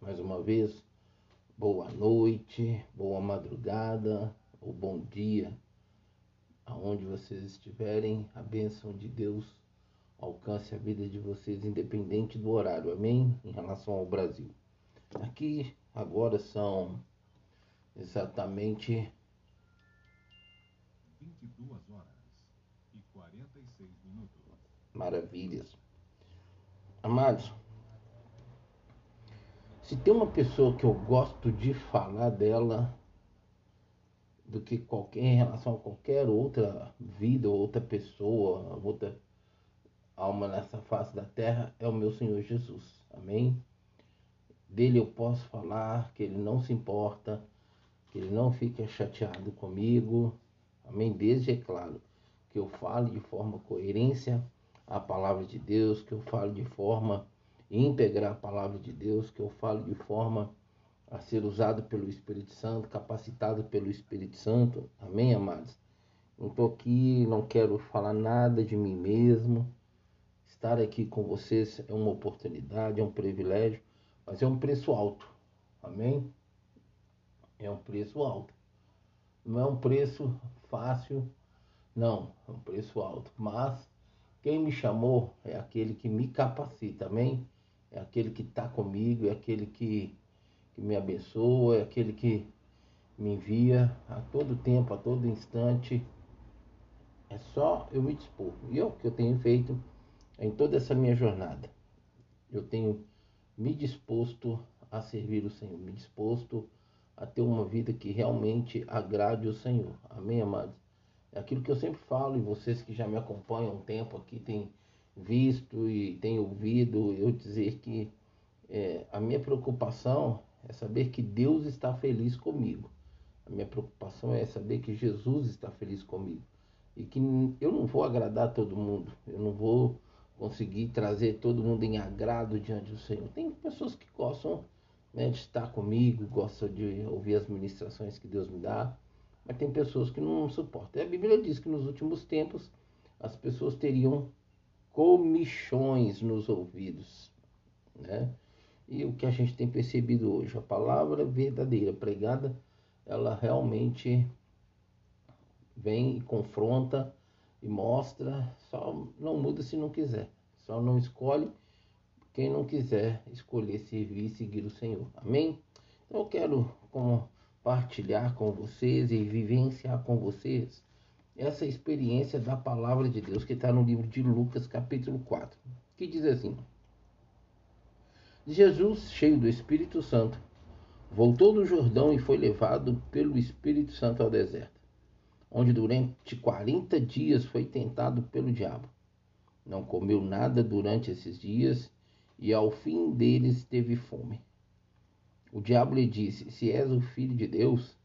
mais uma vez, boa noite, boa madrugada ou bom dia, aonde vocês estiverem, a bênção de Deus alcance a vida de vocês, independente do horário, amém? Em relação ao Brasil. Aqui agora são exatamente 22 horas e 46 minutos. Maravilhas. Amados, se tem uma pessoa que eu gosto de falar dela do que qualquer em relação a qualquer outra vida, outra pessoa, outra alma nessa face da terra, é o meu Senhor Jesus. Amém? Dele eu posso falar que ele não se importa, que ele não fica chateado comigo. Amém? Desde, é claro, que eu fale de forma coerência a palavra de Deus, que eu fale de forma integrar a palavra de Deus, que eu falo de forma a ser usado pelo Espírito Santo, capacitado pelo Espírito Santo. Amém, amados? Não estou aqui, não quero falar nada de mim mesmo. Estar aqui com vocês é uma oportunidade, é um privilégio, mas é um preço alto. Amém? É um preço alto. Não é um preço fácil, não, é um preço alto. Mas quem me chamou é aquele que me capacita, amém? É aquele que está comigo, é aquele que, que me abençoa, é aquele que me envia a todo tempo, a todo instante. É só eu me dispor. E é o que eu tenho feito em toda essa minha jornada. Eu tenho me disposto a servir o Senhor, me disposto a ter uma vida que realmente agrade o Senhor. Amém, amados? É aquilo que eu sempre falo, e vocês que já me acompanham há um tempo aqui têm visto e tenho ouvido eu dizer que é, a minha preocupação é saber que Deus está feliz comigo. A minha preocupação é saber que Jesus está feliz comigo. E que eu não vou agradar todo mundo. Eu não vou conseguir trazer todo mundo em agrado diante do Senhor. Tem pessoas que gostam né, de estar comigo, gostam de ouvir as ministrações que Deus me dá. Mas tem pessoas que não suportam. E a Bíblia diz que nos últimos tempos as pessoas teriam comichões nos ouvidos, né? E o que a gente tem percebido hoje, a palavra verdadeira pregada, ela realmente vem e confronta e mostra, só não muda se não quiser, só não escolhe quem não quiser escolher servir e seguir o Senhor. Amém? Então eu quero compartilhar com vocês e vivenciar com vocês essa experiência da palavra de Deus que está no livro de Lucas, capítulo 4, que diz assim: Jesus, cheio do Espírito Santo, voltou do Jordão e foi levado pelo Espírito Santo ao deserto, onde durante 40 dias foi tentado pelo diabo. Não comeu nada durante esses dias e ao fim deles teve fome. O diabo lhe disse: Se és o filho de Deus,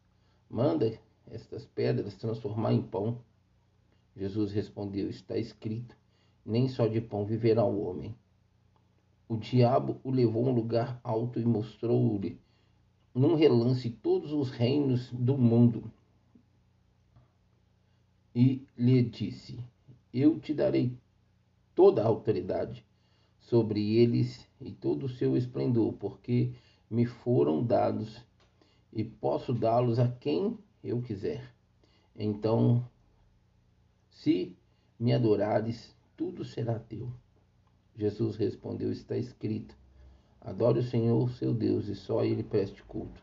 manda estas pedras transformar em pão. Jesus respondeu: Está escrito: Nem só de pão viverá o homem. O diabo o levou a um lugar alto e mostrou-lhe, num relance, todos os reinos do mundo. E lhe disse: Eu te darei toda a autoridade sobre eles e todo o seu esplendor, porque me foram dados e posso dá-los a quem eu quiser. Então, se me adorares, tudo será teu. Jesus respondeu: Está escrito: Adore o Senhor, seu Deus, e só ele preste culto.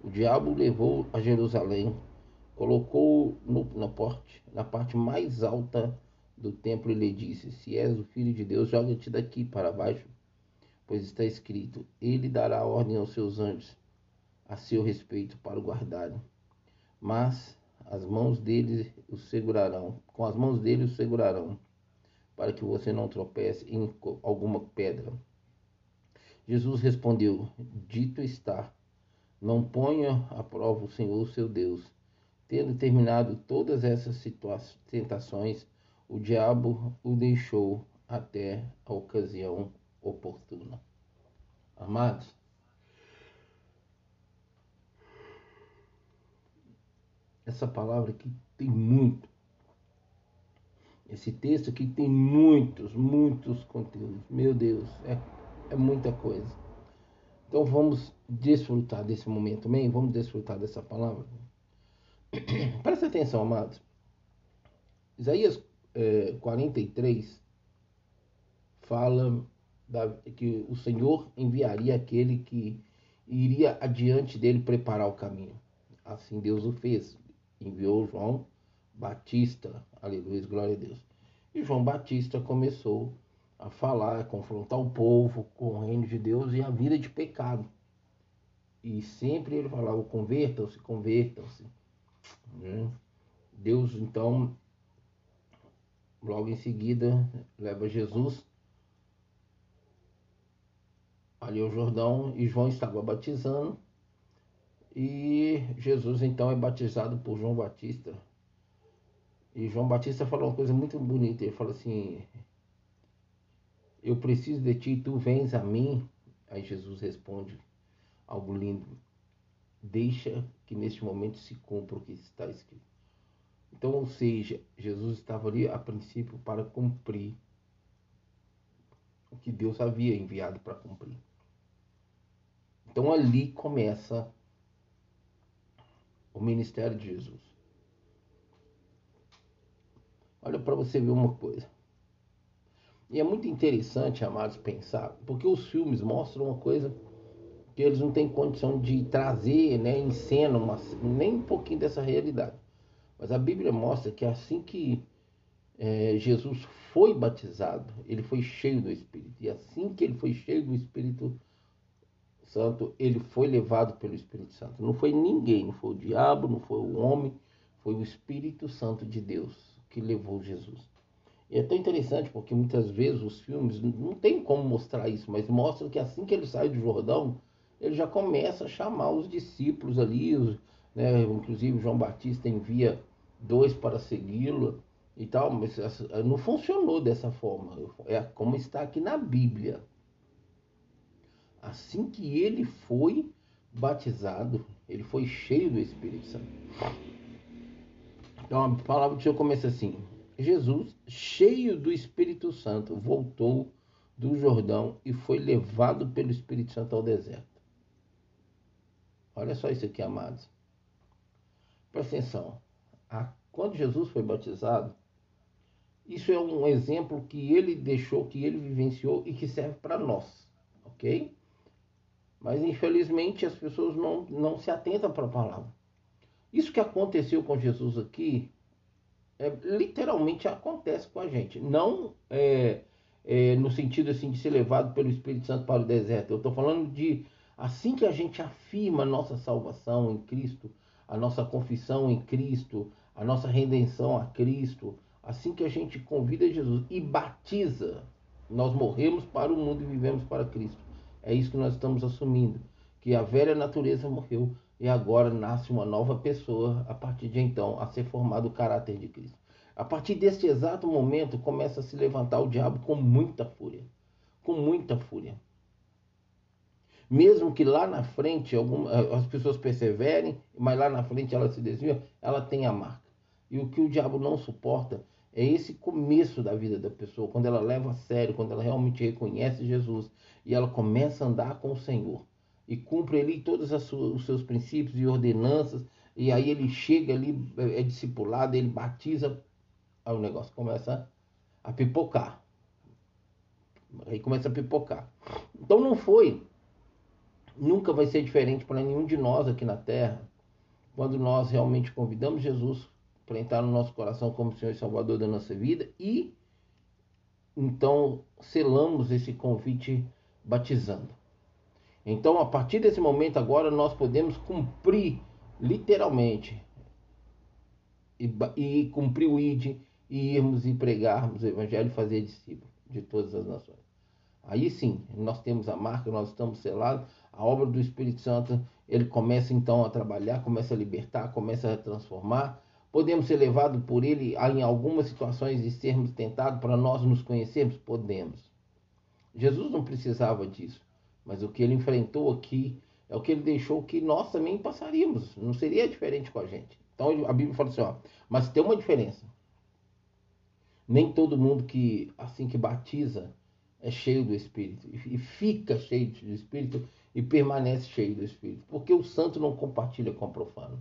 O diabo levou a Jerusalém, colocou no, na, porte, na parte mais alta do templo e lhe disse: Se és o filho de Deus, joga-te daqui para baixo, pois está escrito: Ele dará ordem aos seus anjos a seu respeito para o guardarem mas as mãos dele o segurarão, com as mãos dele o segurarão, para que você não tropece em alguma pedra. Jesus respondeu: Dito está, não ponha à prova o Senhor seu Deus. Tendo terminado todas essas tentações, o diabo o deixou até a ocasião oportuna. Amados, essa palavra aqui tem muito. Esse texto aqui tem muitos, muitos conteúdos. Meu Deus, é, é muita coisa. Então vamos desfrutar desse momento também, vamos desfrutar dessa palavra. Presta atenção, amados. Isaías é, 43 fala da, que o Senhor enviaria aquele que iria adiante dele preparar o caminho. Assim Deus o fez. Enviou João Batista, aleluia, glória a Deus. E João Batista começou a falar, a confrontar o povo com o reino de Deus e a vida de pecado. E sempre ele falava: convertam-se, convertam-se. Né? Deus, então, logo em seguida, leva Jesus ali ao Jordão e João estava batizando. E Jesus então é batizado por João Batista. E João Batista falou uma coisa muito bonita. Ele falou assim: Eu preciso de ti, tu vens a mim. Aí Jesus responde algo lindo. Deixa que neste momento se cumpra o que está escrito. Então, ou seja, Jesus estava ali a princípio para cumprir o que Deus havia enviado para cumprir. Então ali começa o ministério de Jesus. Olha para você ver uma coisa. E é muito interessante, amados, pensar, porque os filmes mostram uma coisa que eles não têm condição de trazer né, em cena uma, nem um pouquinho dessa realidade. Mas a Bíblia mostra que assim que é, Jesus foi batizado, ele foi cheio do Espírito. E assim que ele foi cheio do Espírito Santo, ele foi levado pelo Espírito Santo. Não foi ninguém, não foi o diabo, não foi o homem, foi o Espírito Santo de Deus que levou Jesus. E é tão interessante porque muitas vezes os filmes não tem como mostrar isso, mas mostram que assim que ele sai do Jordão, ele já começa a chamar os discípulos ali, os, né, inclusive João Batista envia dois para segui-lo e tal, mas não funcionou dessa forma. É como está aqui na Bíblia. Assim que ele foi batizado, ele foi cheio do Espírito Santo. Então a palavra do Senhor começa assim: Jesus, cheio do Espírito Santo, voltou do Jordão e foi levado pelo Espírito Santo ao deserto. Olha só isso aqui, amados. Presta atenção. Quando Jesus foi batizado, isso é um exemplo que ele deixou, que ele vivenciou e que serve para nós, ok? Mas infelizmente as pessoas não, não se atentam para a palavra. Isso que aconteceu com Jesus aqui é, literalmente acontece com a gente. Não é, é, no sentido assim de ser levado pelo Espírito Santo para o deserto. Eu estou falando de assim que a gente afirma a nossa salvação em Cristo, a nossa confissão em Cristo, a nossa redenção a Cristo, assim que a gente convida Jesus e batiza, nós morremos para o mundo e vivemos para Cristo. É isso que nós estamos assumindo, que a velha natureza morreu e agora nasce uma nova pessoa a partir de então a ser formado o caráter de Cristo. A partir deste exato momento começa a se levantar o diabo com muita fúria, com muita fúria. Mesmo que lá na frente alguma, as pessoas perseverem, mas lá na frente ela se desvia, ela tem a marca. E o que o diabo não suporta é esse começo da vida da pessoa, quando ela leva a sério, quando ela realmente reconhece Jesus e ela começa a andar com o Senhor e cumpre ali todos os seus princípios e ordenanças, e aí ele chega ali, é, é discipulado, ele batiza, aí o negócio começa a pipocar. Aí começa a pipocar. Então não foi, nunca vai ser diferente para nenhum de nós aqui na Terra, quando nós realmente convidamos Jesus para entrar no nosso coração como Senhor e Salvador da nossa vida e então selamos esse convite batizando. Então, a partir desse momento agora nós podemos cumprir literalmente e, e cumprir o ID e irmos e pregarmos o evangelho e fazer discípulos de todas as nações. Aí sim, nós temos a marca, nós estamos selados, a obra do Espírito Santo, ele começa então a trabalhar, começa a libertar, começa a transformar Podemos ser levados por ele em algumas situações de sermos tentados para nós nos conhecermos? Podemos. Jesus não precisava disso, mas o que ele enfrentou aqui é o que ele deixou que nós também passaríamos. Não seria diferente com a gente. Então a Bíblia fala assim, ó, mas tem uma diferença. Nem todo mundo que assim que batiza é cheio do Espírito e fica cheio do Espírito e permanece cheio do Espírito, porque o santo não compartilha com o profano.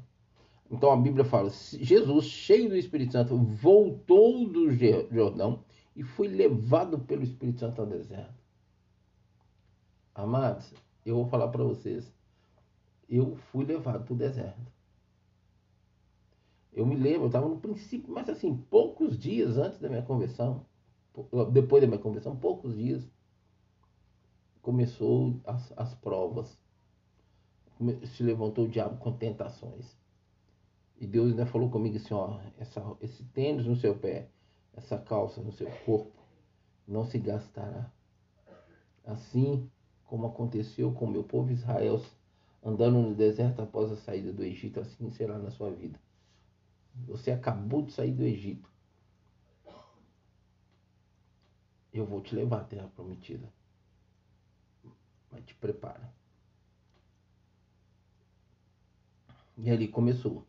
Então a Bíblia fala: Jesus, cheio do Espírito Santo, voltou do Jordão e foi levado pelo Espírito Santo ao deserto. Amados, eu vou falar para vocês. Eu fui levado para o deserto. Eu me lembro, eu estava no princípio, mas assim, poucos dias antes da minha conversão, depois da minha conversão, poucos dias, começou as, as provas. Se levantou o diabo com tentações. E Deus ainda falou comigo assim, ó, essa, esse tênis no seu pé, essa calça no seu corpo, não se gastará. Assim como aconteceu com o meu povo Israel, andando no deserto após a saída do Egito, assim será na sua vida. Você acabou de sair do Egito. Eu vou te levar à terra prometida. Mas te prepara. E ali começou.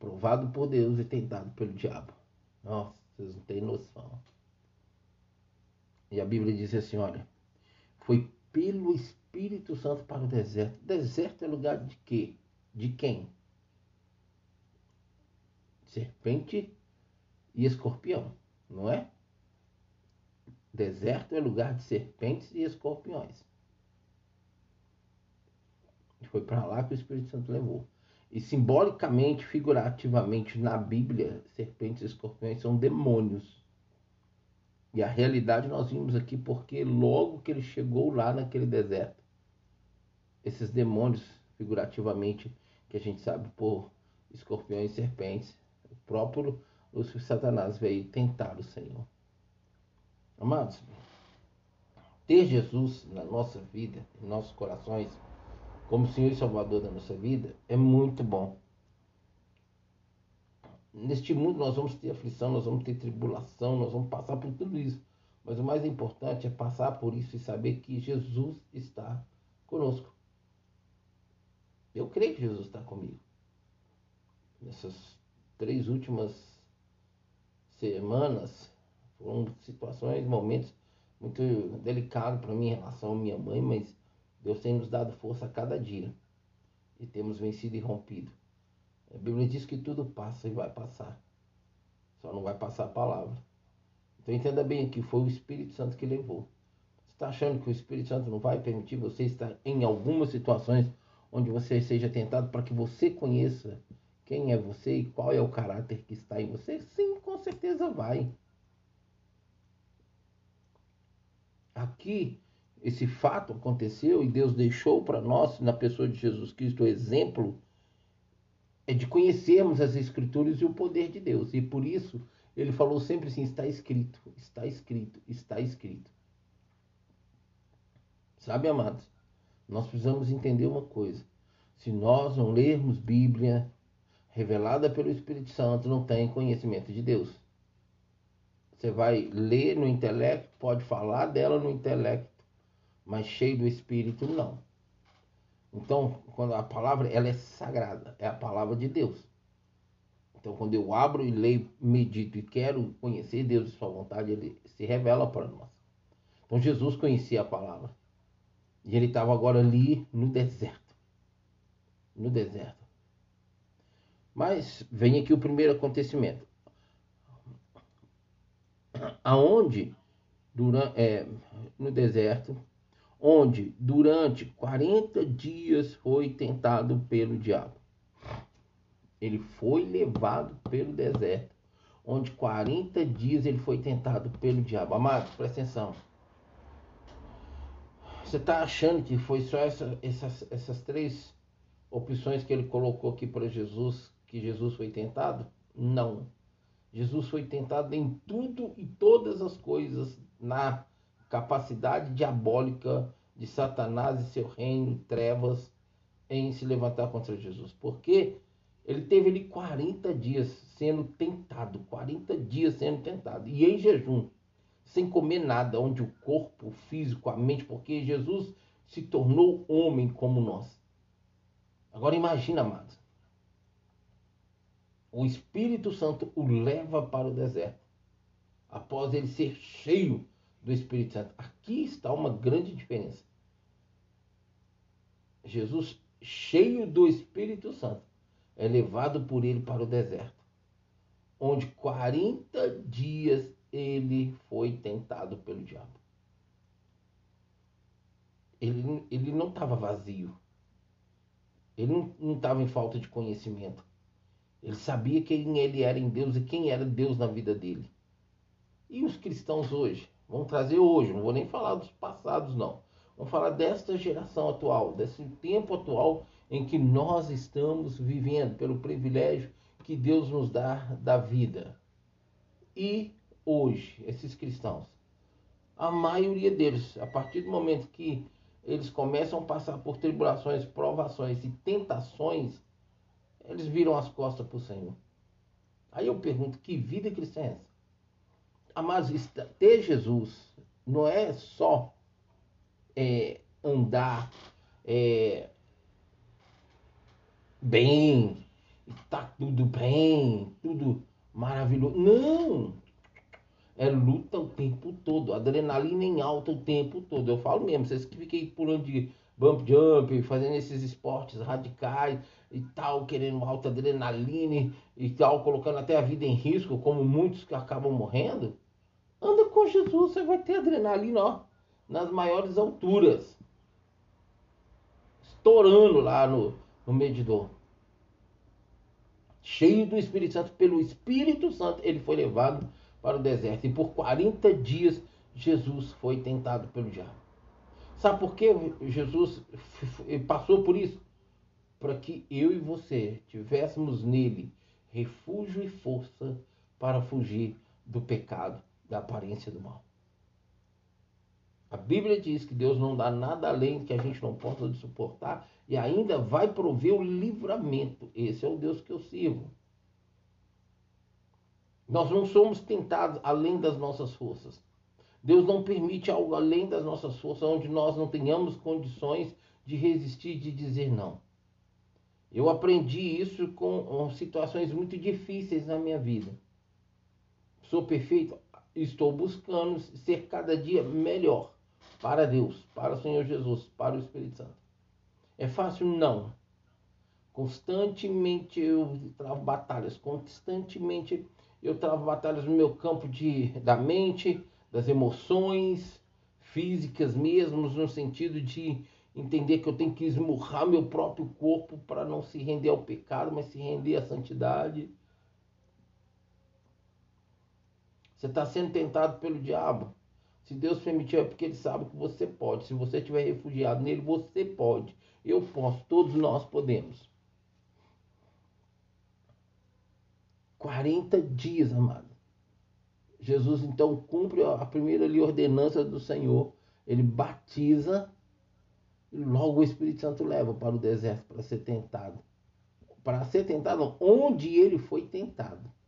Provado por Deus e tentado pelo diabo. Nossa, vocês não têm noção. E a Bíblia diz assim: olha, foi pelo Espírito Santo para o deserto. Deserto é lugar de quê? De quem? serpente e escorpião, não é? Deserto é lugar de serpentes e escorpiões. Foi para lá que o Espírito Santo levou. E simbolicamente, figurativamente, na Bíblia, serpentes e escorpiões são demônios. E a realidade nós vimos aqui porque logo que ele chegou lá naquele deserto, esses demônios, figurativamente, que a gente sabe por escorpiões e serpentes, próprio Lúcifer Satanás veio tentar o Senhor. Amados, ter Jesus na nossa vida, em nossos corações, como Senhor e Salvador da nossa vida, é muito bom. Neste mundo nós vamos ter aflição, nós vamos ter tribulação, nós vamos passar por tudo isso. Mas o mais importante é passar por isso e saber que Jesus está conosco. Eu creio que Jesus está comigo. Nessas três últimas semanas foram situações, momentos muito delicados para mim em relação à minha mãe, mas Deus tem nos dado força a cada dia e temos vencido e rompido. A Bíblia diz que tudo passa e vai passar, só não vai passar a palavra. Então entenda bem que foi o Espírito Santo que levou. Você está achando que o Espírito Santo não vai permitir você estar em algumas situações onde você seja tentado para que você conheça quem é você e qual é o caráter que está em você, sim, com certeza vai. Aqui, esse fato aconteceu e Deus deixou para nós, na pessoa de Jesus Cristo, o exemplo é de conhecermos as Escrituras e o poder de Deus. E por isso, ele falou sempre assim: está escrito, está escrito, está escrito. Sabe, amados, nós precisamos entender uma coisa. Se nós não lermos Bíblia, revelada pelo Espírito Santo, não tem conhecimento de Deus. Você vai ler no intelecto, pode falar dela no intelecto, mas cheio do Espírito, não. Então, quando a palavra ela é sagrada, é a palavra de Deus. Então, quando eu abro e leio, medito e quero conhecer Deus e sua vontade, ele se revela para nós. Então, Jesus conhecia a palavra. E ele estava agora ali no deserto. No deserto. Mas vem aqui o primeiro acontecimento. Aonde, durante, é, no deserto, onde durante 40 dias foi tentado pelo diabo. Ele foi levado pelo deserto, onde 40 dias ele foi tentado pelo diabo. Amados, presta atenção. Você está achando que foi só essa, essas, essas três opções que ele colocou aqui para Jesus que Jesus foi tentado? Não. Jesus foi tentado em tudo e todas as coisas na capacidade diabólica de Satanás e seu reino, trevas, em se levantar contra Jesus. Porque ele teve ali 40 dias sendo tentado, 40 dias sendo tentado, e em jejum, sem comer nada, onde o corpo, o físico, a mente, porque Jesus se tornou homem como nós. Agora imagina, amados, o Espírito Santo o leva para o deserto. Após ele ser cheio do Espírito Santo. Aqui está uma grande diferença. Jesus, cheio do Espírito Santo, é levado por ele para o deserto, onde 40 dias ele foi tentado pelo diabo. Ele, ele não estava vazio. Ele não estava em falta de conhecimento. Ele sabia quem ele era em Deus e quem era Deus na vida dele. E os cristãos hoje? Vamos trazer hoje, não vou nem falar dos passados, não. Vamos falar desta geração atual, desse tempo atual em que nós estamos vivendo, pelo privilégio que Deus nos dá da vida. E hoje, esses cristãos, a maioria deles, a partir do momento que eles começam a passar por tribulações, provações e tentações, eles viram as costas para o Senhor. Aí eu pergunto, que vida cristã é essa? Amados, ter Jesus não é só é, andar é, bem, tá tudo bem, tudo maravilhoso. Não! É luta o tempo todo, adrenalina em alta o tempo todo. Eu falo mesmo, vocês que fiquem pulando de bump jump, fazendo esses esportes radicais e tal, querendo alta adrenalina e tal, colocando até a vida em risco, como muitos que acabam morrendo. Com Jesus, você vai ter adrenalina, ó, nas maiores alturas. Estourando lá no, no medidor. Cheio do Espírito Santo, pelo Espírito Santo, ele foi levado para o deserto. E por 40 dias Jesus foi tentado pelo diabo. Sabe por que Jesus passou por isso? Para que eu e você tivéssemos nele refúgio e força para fugir do pecado, da aparência do mal. A Bíblia diz que Deus não dá nada além que a gente não possa suportar e ainda vai prover o livramento. Esse é o Deus que eu sirvo. Nós não somos tentados além das nossas forças. Deus não permite algo além das nossas forças, onde nós não tenhamos condições de resistir, de dizer não. Eu aprendi isso com situações muito difíceis na minha vida. Sou perfeito? Estou buscando ser cada dia melhor para Deus, para o Senhor Jesus, para o Espírito Santo. É fácil? Não. Constantemente eu travo batalhas, constantemente eu travo batalhas no meu campo de, da mente, das emoções físicas mesmo, no sentido de entender que eu tenho que esmurrar meu próprio corpo para não se render ao pecado, mas se render à santidade. Você está sendo tentado pelo diabo. Se Deus permitiu, é porque Ele sabe que você pode. Se você estiver refugiado nele, você pode. Eu posso, todos nós podemos. 40 dias, amado. Jesus então cumpre a primeira ali, ordenança do Senhor. Ele batiza e logo o Espírito Santo leva para o deserto para ser tentado. Para ser tentado onde ele foi tentado.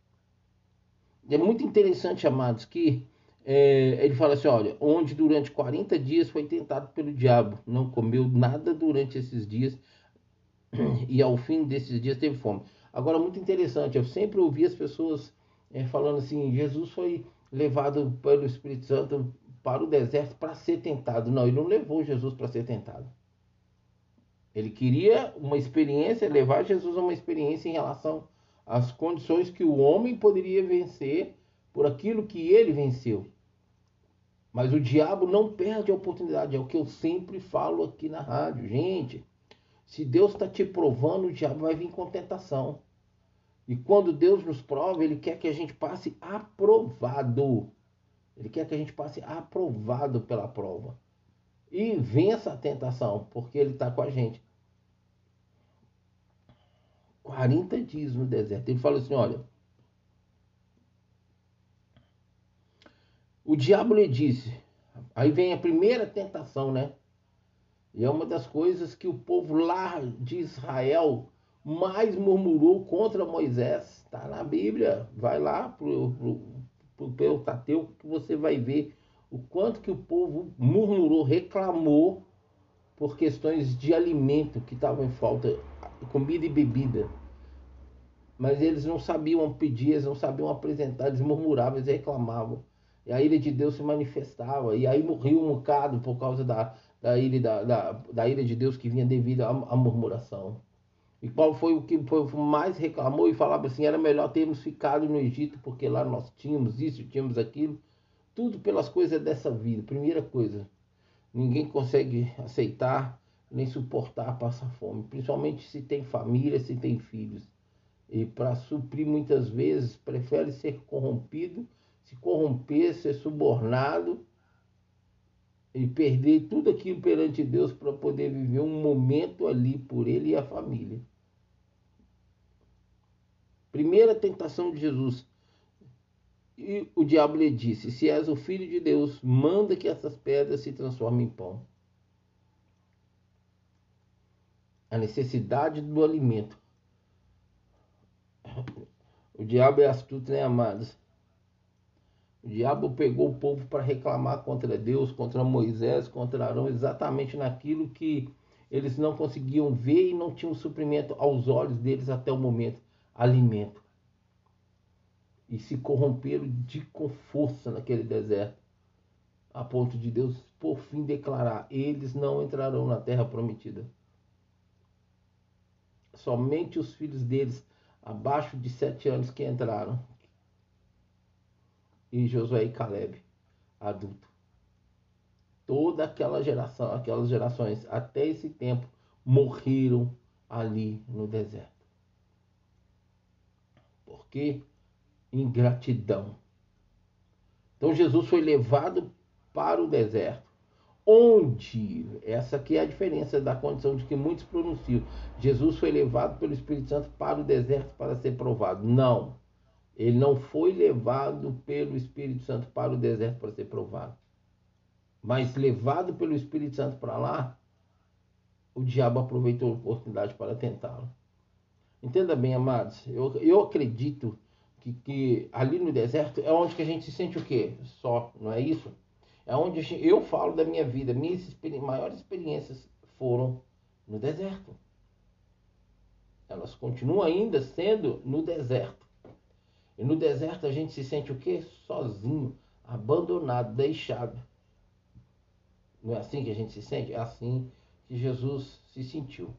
É muito interessante, amados, que é, ele fala assim: olha, onde durante 40 dias foi tentado pelo diabo, não comeu nada durante esses dias, e ao fim desses dias teve fome. Agora, muito interessante, eu sempre ouvi as pessoas é, falando assim: Jesus foi levado pelo Espírito Santo para o deserto para ser tentado. Não, ele não levou Jesus para ser tentado. Ele queria uma experiência, levar Jesus a uma experiência em relação às condições que o homem poderia vencer por aquilo que ele venceu. Mas o diabo não perde a oportunidade, é o que eu sempre falo aqui na rádio. Gente, se Deus está te provando, o diabo vai vir com tentação. E quando Deus nos prova, Ele quer que a gente passe aprovado. Ele quer que a gente passe aprovado pela prova. E vença a tentação, porque Ele está com a gente. 40 dias no deserto. Ele fala assim: olha. O diabo lhe disse. Aí vem a primeira tentação, né? E é uma das coisas que o povo lá de Israel mais murmurou contra Moisés. Está na Bíblia. Vai lá para o Pentateuco que você vai ver o quanto que o povo murmurou, reclamou por questões de alimento que estavam em falta, comida e bebida. Mas eles não sabiam pedir, eles não sabiam apresentar, eles murmuravam, eles reclamavam. E a ira de Deus se manifestava. E aí morreu um bocado por causa da, da, ira, da, da, da de Deus que vinha devido à, à murmuração. E qual foi o que foi, mais reclamou e falava assim: era melhor termos ficado no Egito, porque lá nós tínhamos isso, tínhamos aquilo. Tudo pelas coisas dessa vida. Primeira coisa, ninguém consegue aceitar nem suportar passar fome, principalmente se tem família, se tem filhos. E para suprir muitas vezes prefere ser corrompido, se corromper, ser subornado e perder tudo aquilo perante Deus para poder viver um momento ali por ele e a família. Primeira tentação de Jesus. E o diabo lhe disse: Se és o filho de Deus, manda que essas pedras se transformem em pão. A necessidade do alimento. O diabo é astuto, né, amados? O diabo pegou o povo para reclamar contra Deus, contra Moisés, contra Arão, exatamente naquilo que eles não conseguiam ver e não tinham suprimento aos olhos deles até o momento alimento. E se corromperam de com força naquele deserto, a ponto de Deus por fim declarar: eles não entrarão na terra prometida. Somente os filhos deles, abaixo de sete anos, que entraram. E Josué e Caleb, adulto. Toda aquela geração, aquelas gerações, até esse tempo, morreram ali no deserto. Porque ingratidão. Então Jesus foi levado para o deserto, onde essa aqui é a diferença da condição de que muitos pronunciam. Jesus foi levado pelo Espírito Santo para o deserto para ser provado. Não. Ele não foi levado pelo Espírito Santo para o deserto para ser provado. Mas levado pelo Espírito Santo para lá, o diabo aproveitou a oportunidade para tentá-lo. Entenda bem, amados, eu, eu acredito que, que ali no deserto é onde que a gente se sente o quê? Só, não é isso? É onde eu falo da minha vida, minhas experi maiores experiências foram no deserto. Elas continuam ainda sendo no deserto. E no deserto a gente se sente o quê? Sozinho, abandonado, deixado. Não é assim que a gente se sente? É assim que Jesus se sentiu.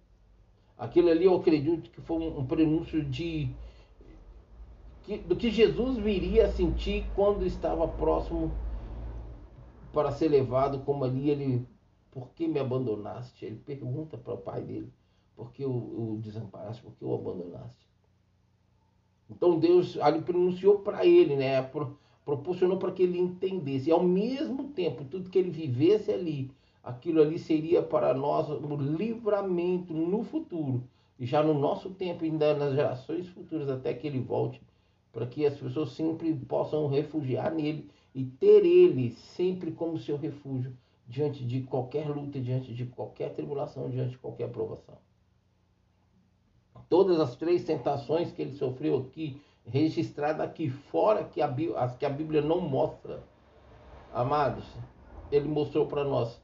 Aquilo ali eu acredito que foi um, prenúncio de que, do que Jesus viria a sentir quando estava próximo para ser levado, como ali ele, por que me abandonaste? Ele pergunta para o pai dele, por que o, desamparaste, por que o abandonaste? Então Deus ali pronunciou para ele, né? Pro, proporcionou para que ele entendesse. E ao mesmo tempo, tudo que ele vivesse ali, aquilo ali seria para nós o livramento no futuro. E já no nosso tempo, ainda nas gerações futuras, até que ele volte, para que as pessoas sempre possam refugiar nele e ter ele sempre como seu refúgio diante de qualquer luta, diante de qualquer tribulação, diante de qualquer provação. Todas as três tentações que ele sofreu aqui, registradas aqui fora, que a, que a Bíblia não mostra, amados, ele mostrou para nós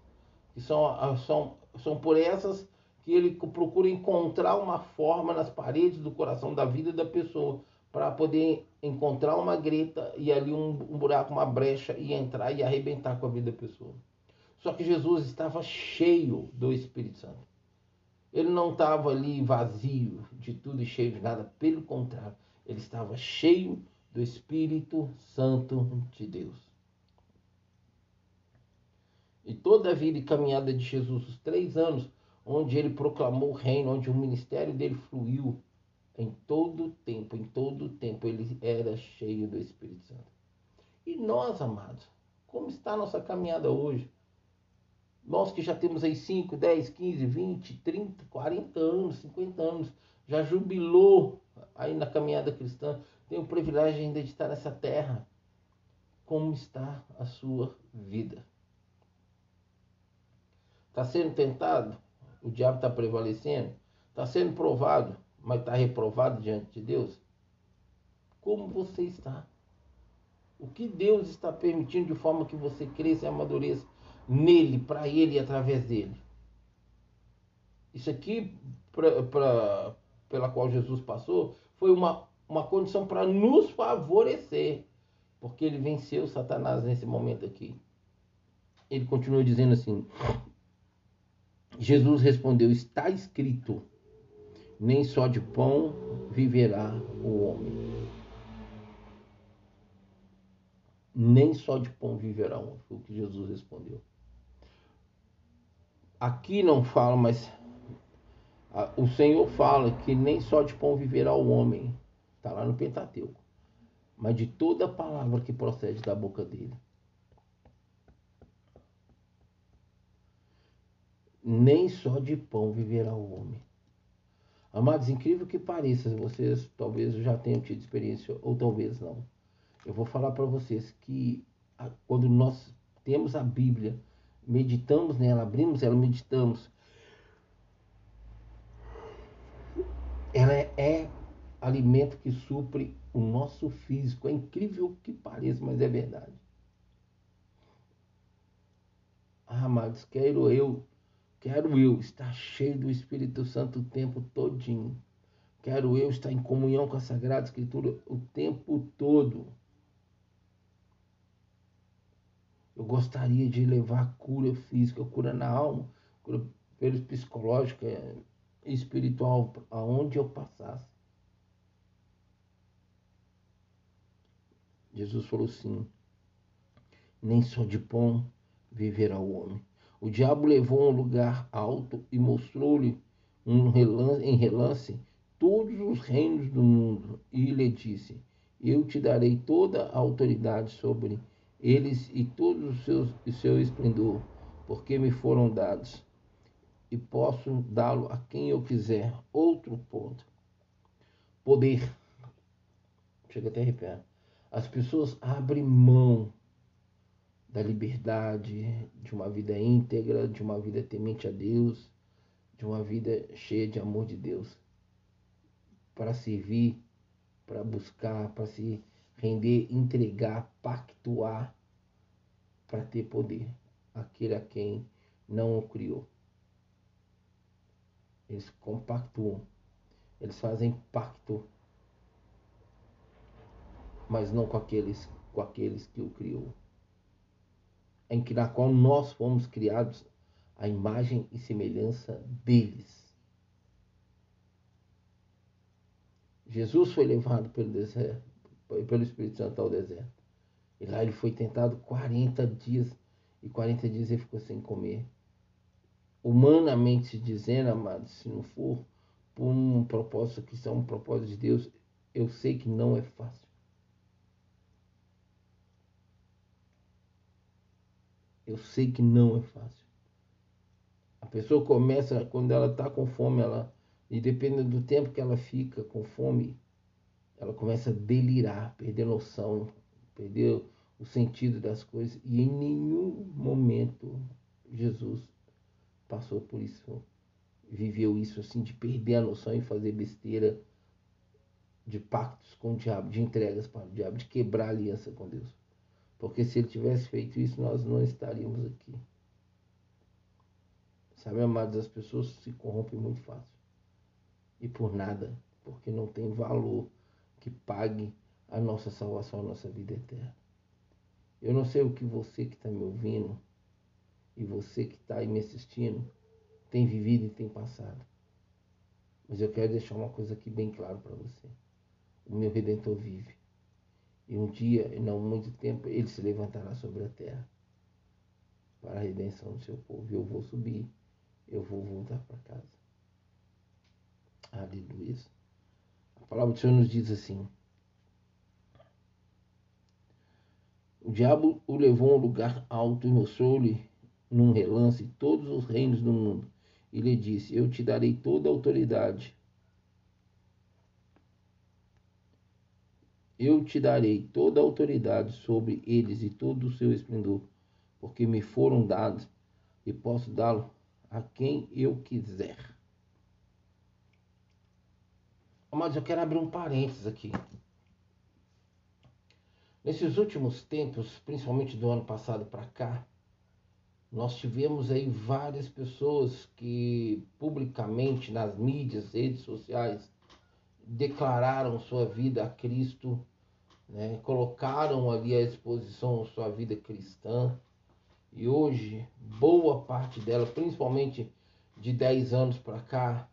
que são, são, são por essas que ele procura encontrar uma forma nas paredes do coração da vida da pessoa para poder encontrar uma greta e ali um, um, buraco, uma brecha e entrar e arrebentar com a vida da pessoa. Só que Jesus estava cheio do Espírito Santo. Ele não estava ali vazio de tudo e cheio de nada, pelo contrário, ele estava cheio do Espírito Santo de Deus. E toda a vida e caminhada de Jesus, os três anos onde ele proclamou o reino, onde o ministério dele fluiu, em todo tempo, em todo tempo, ele era cheio do Espírito Santo. E nós, amados, como está a nossa caminhada hoje? Nós que já temos aí 5, 10, 15, 20, 30, 40 anos, 50 anos, já jubilou aí na caminhada cristã, tem o privilégio ainda de estar nessa terra. Como está a sua vida? Está sendo tentado? O diabo está prevalecendo? Está sendo provado, mas está reprovado diante de Deus? Como você está? O que Deus está permitindo de forma que você cresça e amadureça nele, para ele e através dele? Isso aqui, pra, pra, pela qual Jesus passou, foi uma, uma condição para nos favorecer. porque ele venceu Satanás nesse momento aqui. Ele continua dizendo assim: Jesus respondeu: Está escrito, nem só de pão viverá o homem. Nem só de pão viverá o homem, foi o que Jesus respondeu. Aqui não fala, mas o Senhor fala que nem só de pão viverá o homem, está lá no Pentateuco, mas de toda palavra que procede da boca dele. Nem só de pão viverá o homem. Amados, incrível que pareça, vocês talvez já tenham tido experiência ou talvez não. Eu vou falar para vocês que quando nós temos a Bíblia, meditamos nela, abrimos ela, meditamos, ela é, é alimento que supre o nosso físico. É incrível que pareça, mas é verdade. Ah, amados, quero eu Quero eu estar cheio do Espírito Santo o tempo todinho. Quero eu estar em comunhão com a Sagrada Escritura o tempo todo. Eu gostaria de levar cura física, cura na alma, cura psicológica e espiritual aonde eu passasse. Jesus falou assim: nem só de pão viverá o homem, o diabo levou a um lugar alto e mostrou-lhe um relance, em relance todos os reinos do mundo e lhe disse: Eu te darei toda a autoridade sobre eles e todo o seu, o seu esplendor, porque me foram dados, e posso dá-lo a quem eu quiser. Outro ponto: poder. Chega até a arrepiar. As pessoas abrem mão da liberdade, de uma vida íntegra, de uma vida temente a Deus, de uma vida cheia de amor de Deus, para servir, para buscar, para se render, entregar, pactuar, para ter poder, aquele a quem não o criou. Eles compactuam, eles fazem pacto, mas não com aqueles, com aqueles que o criou em que na qual nós fomos criados à imagem e semelhança deles. Jesus foi levado pelo deserto, pelo Espírito Santo ao deserto. E lá ele foi tentado 40 dias e 40 dias ele ficou sem comer. Humanamente dizendo, amados, se não for por um propósito que são um propósito de Deus, eu sei que não é fácil. Eu sei que não é fácil. A pessoa começa, quando ela está com fome, ela, e dependendo do tempo que ela fica com fome, ela começa a delirar, perder noção, perder o sentido das coisas. E em nenhum momento Jesus passou por isso, viveu isso assim, de perder a noção e fazer besteira, de pactos com o diabo, de entregas para o diabo, de quebrar aliança com Deus. Porque se ele tivesse feito isso, nós não estaríamos aqui. Sabe, amados, as pessoas se corrompem muito fácil. E por nada, porque não tem valor que pague a nossa salvação, a nossa vida eterna. Eu não sei o que você que está me ouvindo e você que está aí me assistindo tem vivido e tem passado. Mas eu quero deixar uma coisa aqui bem claro para você. O meu Redentor vive. E um dia, não muito tempo, ele se levantará sobre a terra para a redenção do seu povo. Eu vou subir, eu vou voltar para casa. Aleluia. A palavra do Senhor nos diz assim: O diabo o levou a um lugar alto e mostrou-lhe num relance todos os reinos do mundo. E lhe disse: Eu te darei toda a autoridade Eu te darei toda a autoridade sobre eles e todo o seu esplendor, porque me foram dados e posso dá-lo a quem eu quiser. Mas eu quero abrir um parênteses aqui. Nesses últimos tempos, principalmente do ano passado para cá, nós tivemos aí várias pessoas que publicamente nas mídias, redes sociais, declararam sua vida a Cristo né? colocaram ali à exposição sua vida cristã e hoje boa parte dela, principalmente de 10 anos para cá,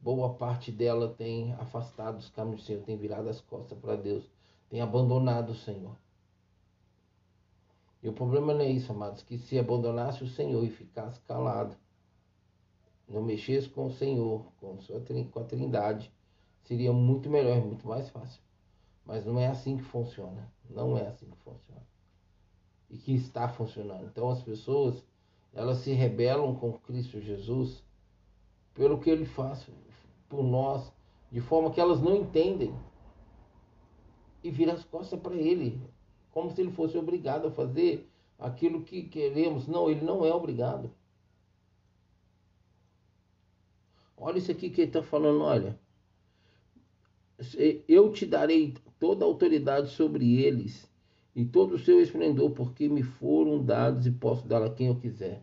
boa parte dela tem afastado os caminhos do Senhor, tem virado as costas para Deus, tem abandonado o Senhor. E o problema não é isso, amados, que se abandonasse o Senhor e ficasse calado, não mexesse com o Senhor, com, sua, com a Trindade, seria muito melhor, muito mais fácil. Mas não é assim que funciona. Não é assim que funciona. E que está funcionando. Então as pessoas, elas se rebelam com Cristo Jesus pelo que ele faz por nós, de forma que elas não entendem. E viram as costas para ele, como se ele fosse obrigado a fazer aquilo que queremos. Não, ele não é obrigado. Olha isso aqui que ele está falando, olha. Eu te darei toda a autoridade sobre eles e todo o seu esplendor, porque me foram dados e posso dar a quem eu quiser.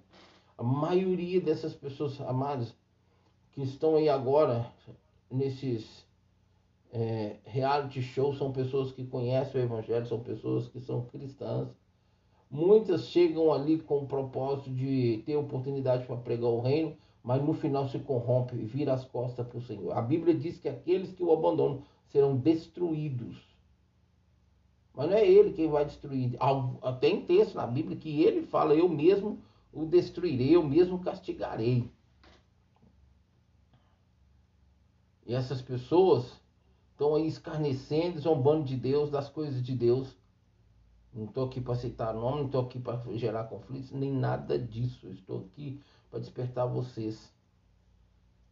A maioria dessas pessoas amadas que estão aí agora nesses é, reality shows são pessoas que conhecem o Evangelho, são pessoas que são cristãs. Muitas chegam ali com o propósito de ter oportunidade para pregar o reino, mas no final se corrompe e vira as costas para o Senhor. A Bíblia diz que aqueles que o abandonam serão destruídos. Mas não é ele quem vai destruir. Tem texto na Bíblia que ele fala: Eu mesmo o destruirei, eu mesmo castigarei. E essas pessoas estão aí escarnecendo, zombando de Deus, das coisas de Deus. Não estou aqui para citar nome, não estou aqui para gerar conflitos, nem nada disso. estou aqui para despertar vocês.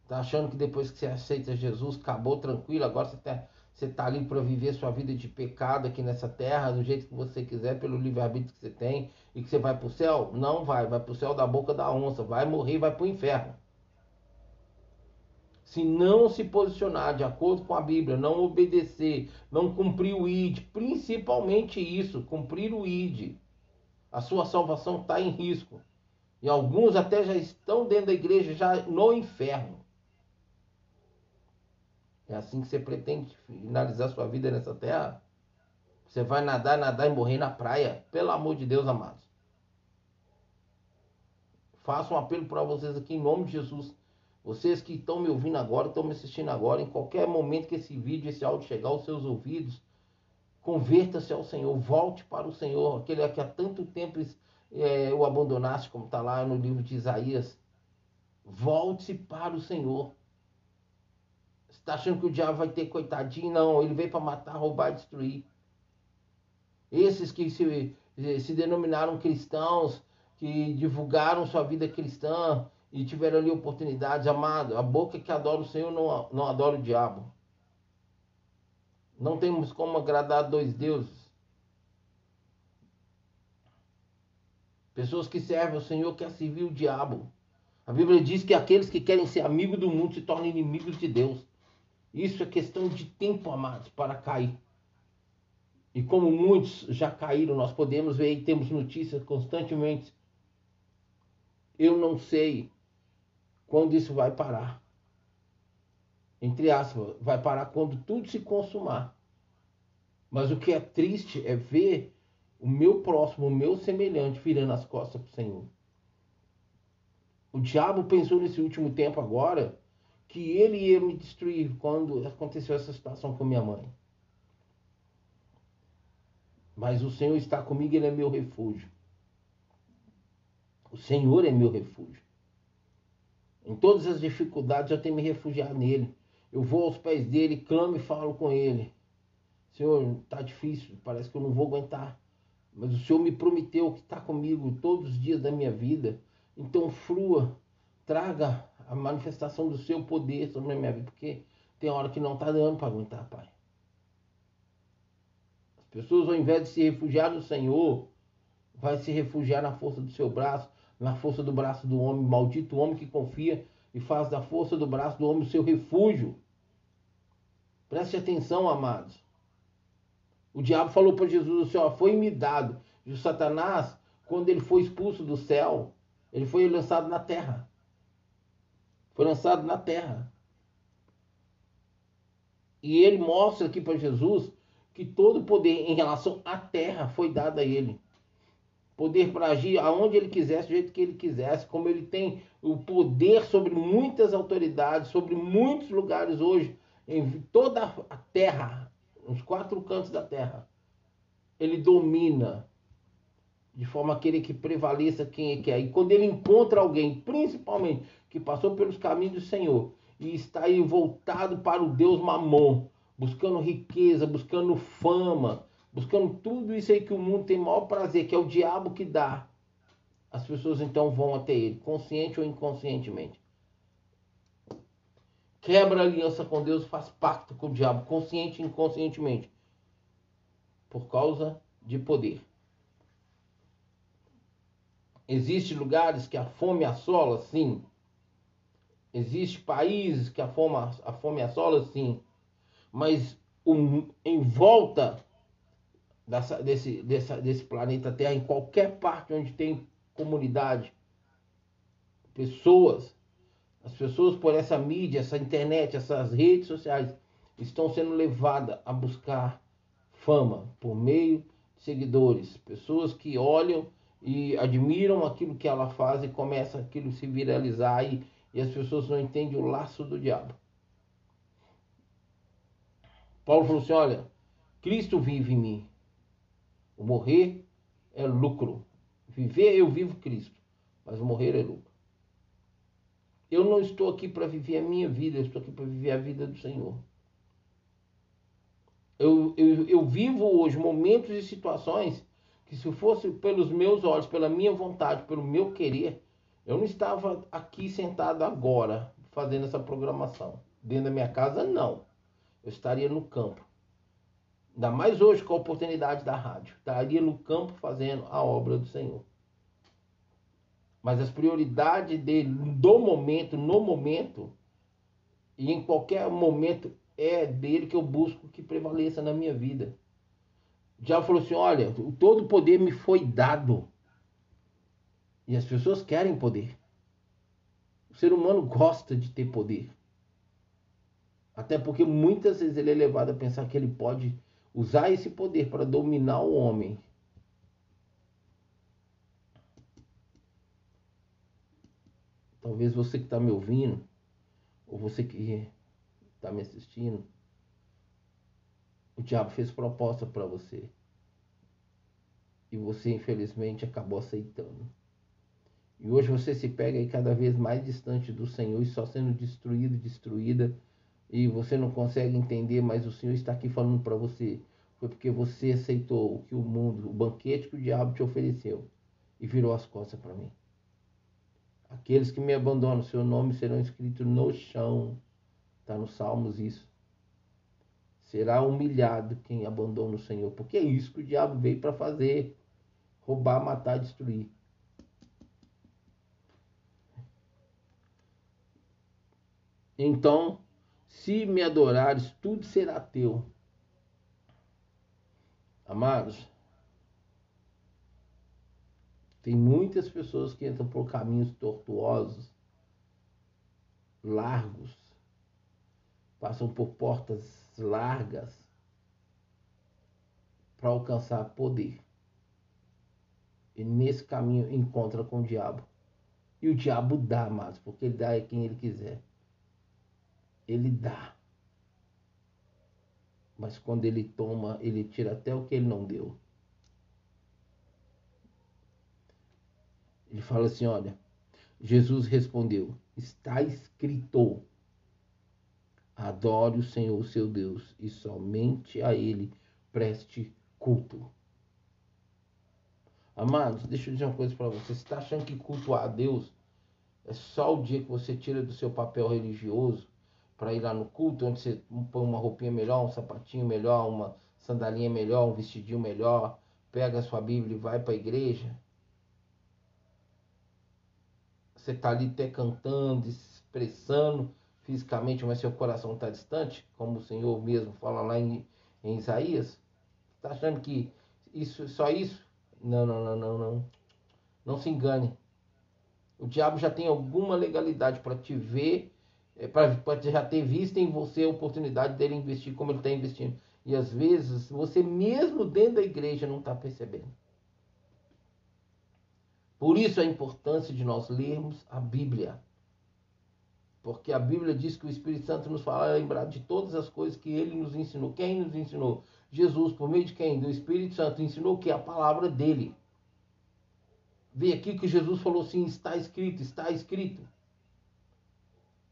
Tá achando que depois que você aceita Jesus, acabou tranquilo, agora você está você tá ali para viver sua vida de pecado aqui nessa terra, do jeito que você quiser, pelo livre-arbítrio que você tem, e que você vai para o céu? Não vai, vai para o céu da boca da onça, vai morrer e vai para o inferno se não se posicionar de acordo com a Bíblia, não obedecer, não cumprir o ID, principalmente isso, cumprir o ID, a sua salvação está em risco. E alguns até já estão dentro da igreja, já no inferno. É assim que você pretende finalizar sua vida nessa terra? Você vai nadar, nadar e morrer na praia? Pelo amor de Deus, amados. Faço um apelo para vocês aqui em nome de Jesus. Vocês que estão me ouvindo agora, estão me assistindo agora, em qualquer momento que esse vídeo, esse áudio chegar aos seus ouvidos, converta-se ao Senhor, volte para o Senhor, aquele que há tanto tempo é, o abandonaste, como está lá no livro de Isaías. Volte-se para o Senhor. Está achando que o diabo vai ter coitadinho? Não, ele veio para matar, roubar destruir. Esses que se, se denominaram cristãos, que divulgaram sua vida cristã, e tiveram ali oportunidades, amado, a boca que adora o Senhor não, não adora o diabo. Não temos como agradar dois deuses. Pessoas que servem o Senhor querem servir o diabo. A Bíblia diz que aqueles que querem ser amigos do mundo se tornam inimigos de Deus. Isso é questão de tempo, amados, para cair. E como muitos já caíram, nós podemos ver e temos notícias constantemente. Eu não sei quando isso vai parar. Entre aspas, vai parar quando tudo se consumar. Mas o que é triste é ver o meu próximo, o meu semelhante, virando as costas para o Senhor. O diabo pensou nesse último tempo agora que ele ia me destruir quando aconteceu essa situação com minha mãe. Mas o Senhor está comigo, Ele é meu refúgio. O Senhor é meu refúgio. Em todas as dificuldades eu tenho me refugiar nele. Eu vou aos pés dele, clamo e falo com ele. Senhor, está difícil, parece que eu não vou aguentar. Mas o Senhor me prometeu que está comigo todos os dias da minha vida. Então flua, traga a manifestação do seu poder sobre a minha vida, porque tem hora que não está dando para aguentar, Pai. As pessoas, ao invés de se refugiar no Senhor, vai se refugiar na força do seu braço, na força do braço do homem, maldito homem que confia e faz da força do braço do homem o seu refúgio. Preste atenção, amados. O diabo falou para Jesus: o Senhor foi me dado. E o Satanás, quando ele foi expulso do céu, ele foi lançado na terra. Foi lançado na terra. E ele mostra aqui para Jesus que que todo poder em relação à terra foi dado a ele. Poder para agir aonde ele quisesse, do jeito que ele quisesse, como ele tem o poder sobre muitas autoridades, sobre muitos lugares hoje, em toda a terra, nos quatro cantos da terra. Ele domina de forma a querer que prevaleça quem ele quer. E quando ele encontra alguém, principalmente que passou pelos caminhos do Senhor e está aí voltado para o Deus Mamon, buscando riqueza, buscando fama, buscando tudo isso aí que o mundo tem maior prazer, que é o diabo que dá. As pessoas então vão até ele, consciente ou inconscientemente. Quebra aliança com Deus, faz pacto com o diabo, consciente e inconscientemente, por causa de poder. Existem lugares que a fome assola, sim. Existem países que a fome, a fome assola, sim. Mas em volta dessa, desse, dessa, desse planeta Terra, em qualquer parte onde tem comunidade, pessoas, as pessoas por essa mídia, essa internet, essas redes sociais, estão sendo levadas a buscar fama por meio de seguidores, pessoas que olham e admiram aquilo que ela faz e começa aquilo se viralizar e, e as pessoas não entendem o laço do diabo. Paulo falou assim: olha, Cristo vive em mim. O morrer é lucro. Viver, eu vivo Cristo, mas morrer é lucro. Eu não estou aqui para viver a minha vida, eu estou aqui para viver a vida do Senhor. Eu, eu, eu vivo hoje momentos e situações que, se fosse pelos meus olhos, pela minha vontade, pelo meu querer, eu não estava aqui sentado agora fazendo essa programação. Dentro da minha casa, não eu estaria no campo. Ainda mais hoje com a oportunidade da rádio. Estaria no campo fazendo a obra do Senhor. Mas as prioridades dele do momento, no momento, e em qualquer momento, é dele que eu busco que prevaleça na minha vida. Já falou assim: olha, todo o poder me foi dado. E as pessoas querem poder. O ser humano gosta de ter poder. Até porque muitas vezes ele é levado a pensar que ele pode usar esse poder para dominar o homem. Talvez você que está me ouvindo, ou você que está me assistindo, o diabo fez proposta para você. E você, infelizmente, acabou aceitando. E hoje você se pega aí cada vez mais distante do Senhor e só sendo destruído, destruída e você não consegue entender, mas o Senhor está aqui falando para você. Foi porque você aceitou o que o mundo, o banquete que o diabo te ofereceu e virou as costas para mim. Aqueles que me abandonam, seu nome serão escritos no chão. Está nos Salmos isso. Será humilhado quem abandona o Senhor, porque é isso que o diabo veio para fazer: roubar, matar, destruir. Então, se me adorares, tudo será teu. Amados, tem muitas pessoas que entram por caminhos tortuosos, largos, passam por portas largas para alcançar poder. E nesse caminho encontra com o diabo. E o diabo dá, amados, porque ele dá a quem ele quiser ele dá. Mas quando ele toma, ele tira até o que ele não deu. Ele fala assim: olha, Jesus respondeu: está escrito. Adore o Senhor seu Deus e somente a Ele preste culto. Amados, deixa eu dizer uma coisa para você. Você está achando que cultuar a Deus é só o dia que você tira do seu papel religioso para ir lá no culto, onde você põe uma roupinha melhor, um sapatinho melhor, uma sandalinha melhor, um vestidinho melhor, pega a sua Bíblia e vai para a igreja. Você está ali até cantando, expressando fisicamente, mas seu coração está distante, como o Senhor mesmo fala lá em, em Isaías. Está achando que isso só isso? Não, não, não, não, não. Não se engane. O diabo já tem alguma legalidade para te ver é, para já ter visto em você a oportunidade dele investir como ele está investindo. E às vezes você mesmo dentro da igreja não está percebendo. Por isso a importância de nós lermos a Bíblia. Porque a Bíblia diz que o Espírito Santo nos fala lembrar de todas as coisas que ele nos ensinou. Quem nos ensinou? Jesus, por meio de quem? Do Espírito Santo, ensinou que a palavra dele. Vê aqui que Jesus falou assim: está escrito, está escrito.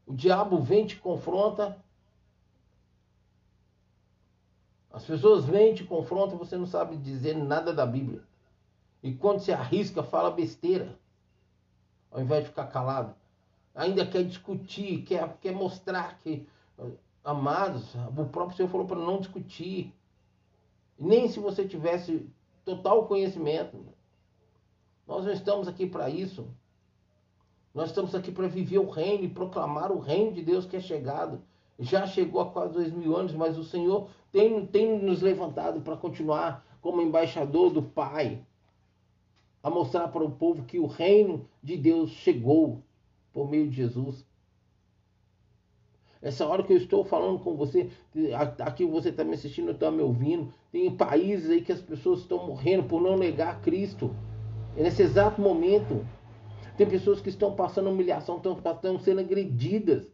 O diabo vem te confronta. As pessoas vêm te confrontam, você não sabe dizer nada da Bíblia. E quando se arrisca, fala besteira. Ao invés de ficar calado. Ainda quer discutir, quer, quer mostrar que, amados, o próprio Senhor falou para não discutir. Nem se você tivesse total conhecimento. Nós não estamos aqui para isso. Nós estamos aqui para viver o reino e proclamar o reino de Deus que é chegado. Já chegou há quase dois mil anos, mas o Senhor tem, tem nos levantado para continuar como embaixador do Pai a mostrar para o povo que o reino de Deus chegou por meio de Jesus. Essa hora que eu estou falando com você, aqui você está me assistindo, está me ouvindo, tem países aí que as pessoas estão morrendo por não negar Cristo. É nesse exato momento. Tem pessoas que estão passando humilhação, estão, estão sendo agredidas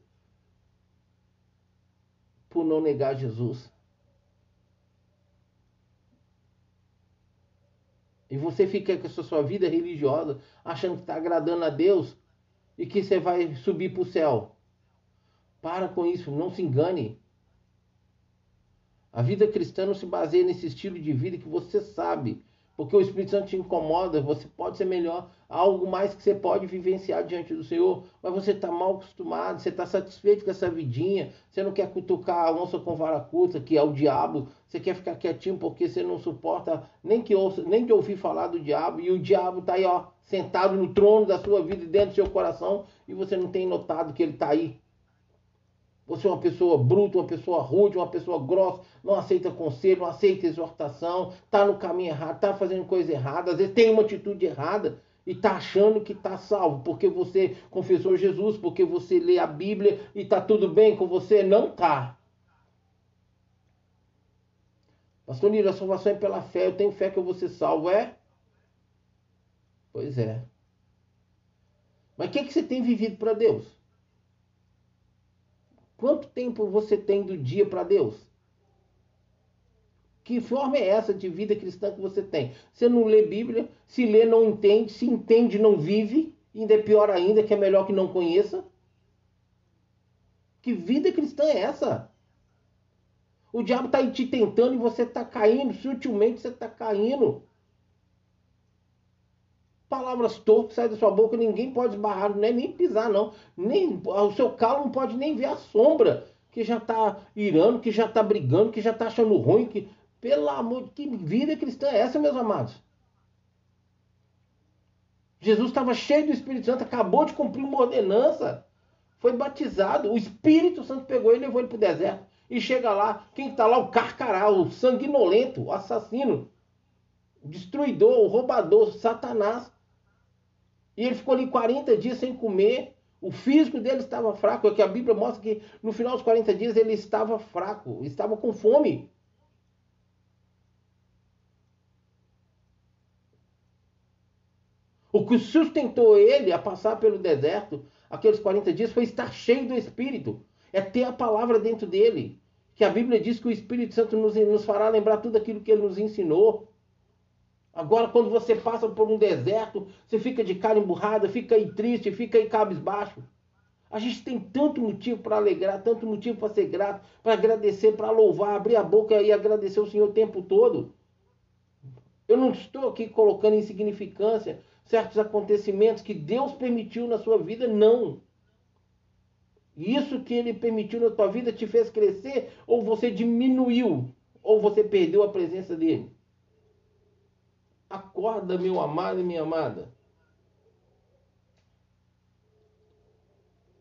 por não negar Jesus. E você fica com a sua vida religiosa, achando que está agradando a Deus e que você vai subir para o céu. Para com isso, não se engane. A vida cristã não se baseia nesse estilo de vida que você sabe porque o Espírito Santo te incomoda, você pode ser melhor, algo mais que você pode vivenciar diante do Senhor, mas você está mal acostumado, você está satisfeito com essa vidinha, você não quer cutucar a onça com vara curta, que é o diabo, você quer ficar quietinho porque você não suporta nem que ouça, nem de ouvir falar do diabo, e o diabo está aí, ó, sentado no trono da sua vida dentro do seu coração, e você não tem notado que ele está aí. Você é uma pessoa bruta, uma pessoa rude, uma pessoa grossa, não aceita conselho, não aceita exortação, está no caminho errado, está fazendo coisa errada, às vezes tem uma atitude errada e está achando que está salvo porque você confessou Jesus, porque você lê a Bíblia e está tudo bem com você. Não está. Pastor Nilo, a salvação é pela fé. Eu tenho fé que eu vou ser salvo. É? Pois é. Mas o que, que você tem vivido para Deus? Quanto tempo você tem do dia para Deus? Que forma é essa de vida cristã que você tem? Você não lê Bíblia, se lê não entende, se entende não vive, ainda é pior ainda, que é melhor que não conheça. Que vida cristã é essa? O diabo está te tentando e você está caindo, sutilmente você está caindo palavras torpes saem da sua boca, ninguém pode esbarrar, não é nem pisar, não. Nem, o seu calo não pode nem ver a sombra, que já está irando, que já está brigando, que já está achando ruim, que. Pelo amor de que vida cristã é essa, meus amados? Jesus estava cheio do Espírito Santo, acabou de cumprir uma ordenança, foi batizado, o Espírito Santo pegou ele e levou ele para o deserto. E chega lá, quem está lá? O carcará, o sanguinolento, o assassino, o destruidor, o roubador, Satanás. E ele ficou ali 40 dias sem comer. O físico dele estava fraco. É que a Bíblia mostra que no final dos 40 dias ele estava fraco, estava com fome. O que sustentou ele a passar pelo deserto aqueles 40 dias foi estar cheio do Espírito. É ter a palavra dentro dele. Que a Bíblia diz que o Espírito Santo nos, nos fará lembrar tudo aquilo que ele nos ensinou. Agora, quando você passa por um deserto, você fica de cara emburrada, fica aí triste, fica aí cabisbaixo. A gente tem tanto motivo para alegrar, tanto motivo para ser grato, para agradecer, para louvar, abrir a boca e agradecer o Senhor o tempo todo. Eu não estou aqui colocando em significância certos acontecimentos que Deus permitiu na sua vida, não. Isso que Ele permitiu na tua vida te fez crescer, ou você diminuiu, ou você perdeu a presença dele. Acorda, meu amado e minha amada.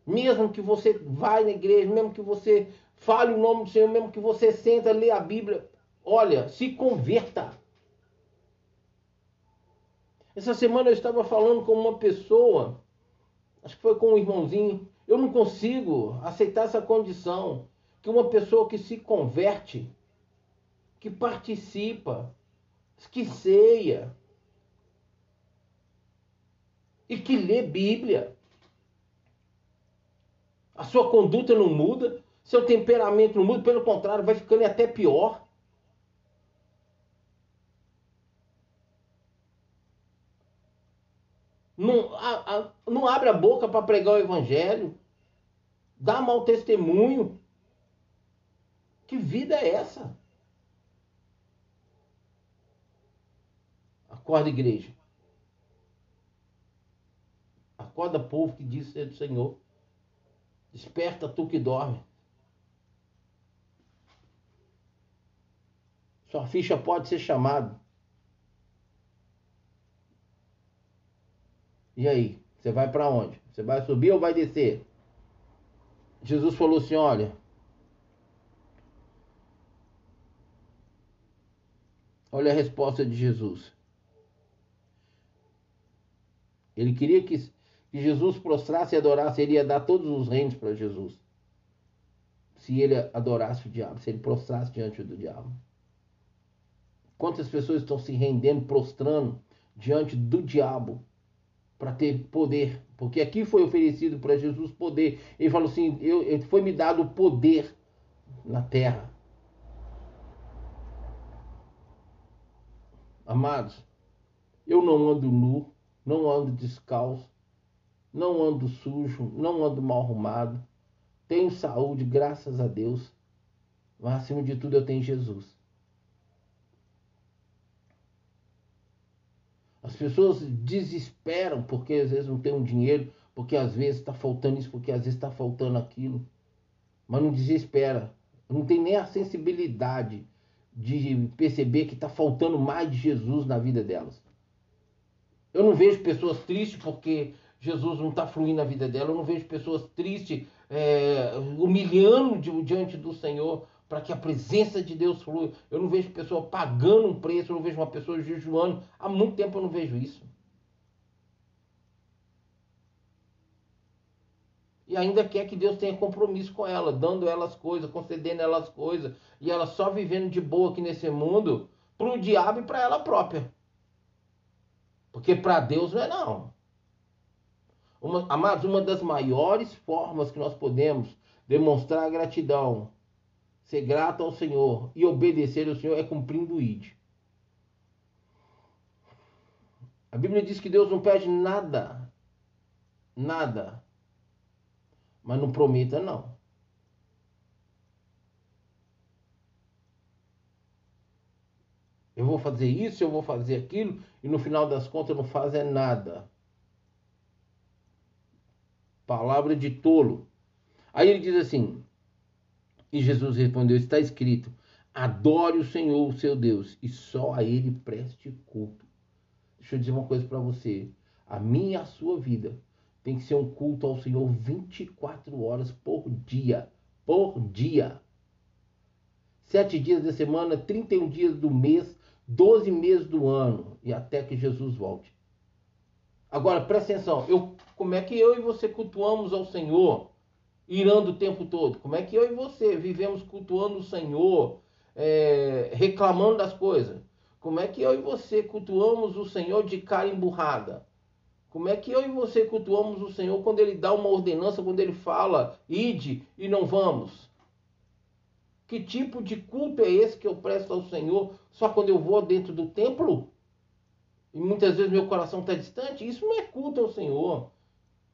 Mesmo que você vá na igreja, mesmo que você fale o nome do Senhor, mesmo que você senta lê a Bíblia, olha, se converta. Essa semana eu estava falando com uma pessoa, acho que foi com um irmãozinho, eu não consigo aceitar essa condição que uma pessoa que se converte que participa, que ceia e que lê Bíblia. A sua conduta não muda, seu temperamento não muda, pelo contrário, vai ficando até pior. Não, a, a, não abre a boca para pregar o evangelho. Dá mau testemunho. Que vida é essa? Acorda, igreja. Acorda, povo que diz ser do Senhor. Desperta tu que dorme. Sua ficha pode ser chamada. E aí? Você vai para onde? Você vai subir ou vai descer? Jesus falou assim: olha. Olha a resposta de Jesus. Ele queria que, que Jesus prostrasse e adorasse, ele ia dar todos os reinos para Jesus. Se ele adorasse o diabo, se ele prostrasse diante do diabo. Quantas pessoas estão se rendendo, prostrando diante do diabo para ter poder? Porque aqui foi oferecido para Jesus poder. Ele falou assim: eu, foi me dado poder na terra. Amados, eu não ando nu, não ando descalço, não ando sujo, não ando mal arrumado. Tenho saúde, graças a Deus. Mas acima de tudo eu tenho Jesus. As pessoas desesperam porque às vezes não tem um dinheiro, porque às vezes está faltando isso, porque às vezes está faltando aquilo. Mas não desespera. Não tem nem a sensibilidade de perceber que está faltando mais de Jesus na vida delas. Eu não vejo pessoas tristes porque Jesus não está fluindo na vida dela. Eu não vejo pessoas tristes, é, humilhando diante do Senhor para que a presença de Deus flua. Eu não vejo pessoa pagando um preço, eu não vejo uma pessoa jejuando. Há muito tempo eu não vejo isso. E ainda quer que Deus tenha compromisso com ela, dando elas coisas, concedendo elas coisas, e ela só vivendo de boa aqui nesse mundo para o diabo e para ela própria. Porque para Deus não é não. Uma, amados, uma das maiores formas que nós podemos demonstrar gratidão ser grato ao Senhor e obedecer ao Senhor é cumprindo o ID. A Bíblia diz que Deus não pede nada, nada, mas não prometa não. Eu vou fazer isso, eu vou fazer aquilo, e no final das contas não faz é nada. Palavra de tolo. Aí ele diz assim: e Jesus respondeu: Está escrito: Adore o Senhor, o seu Deus, e só a Ele preste culto. Deixa eu dizer uma coisa para você: a minha e a sua vida tem que ser um culto ao Senhor 24 horas por dia. Por dia. Sete dias da semana, 31 dias do mês, 12 meses do ano, e até que Jesus volte. Agora, presta atenção, eu, como é que eu e você cultuamos ao Senhor? irando o tempo todo? Como é que eu e você vivemos cultuando o Senhor, é, reclamando das coisas? Como é que eu e você cultuamos o Senhor de cara emburrada? Como é que eu e você cultuamos o Senhor quando Ele dá uma ordenança, quando Ele fala, ide e não vamos? Que tipo de culto é esse que eu presto ao Senhor só quando eu vou dentro do templo? E muitas vezes meu coração está distante? Isso não é culto ao Senhor.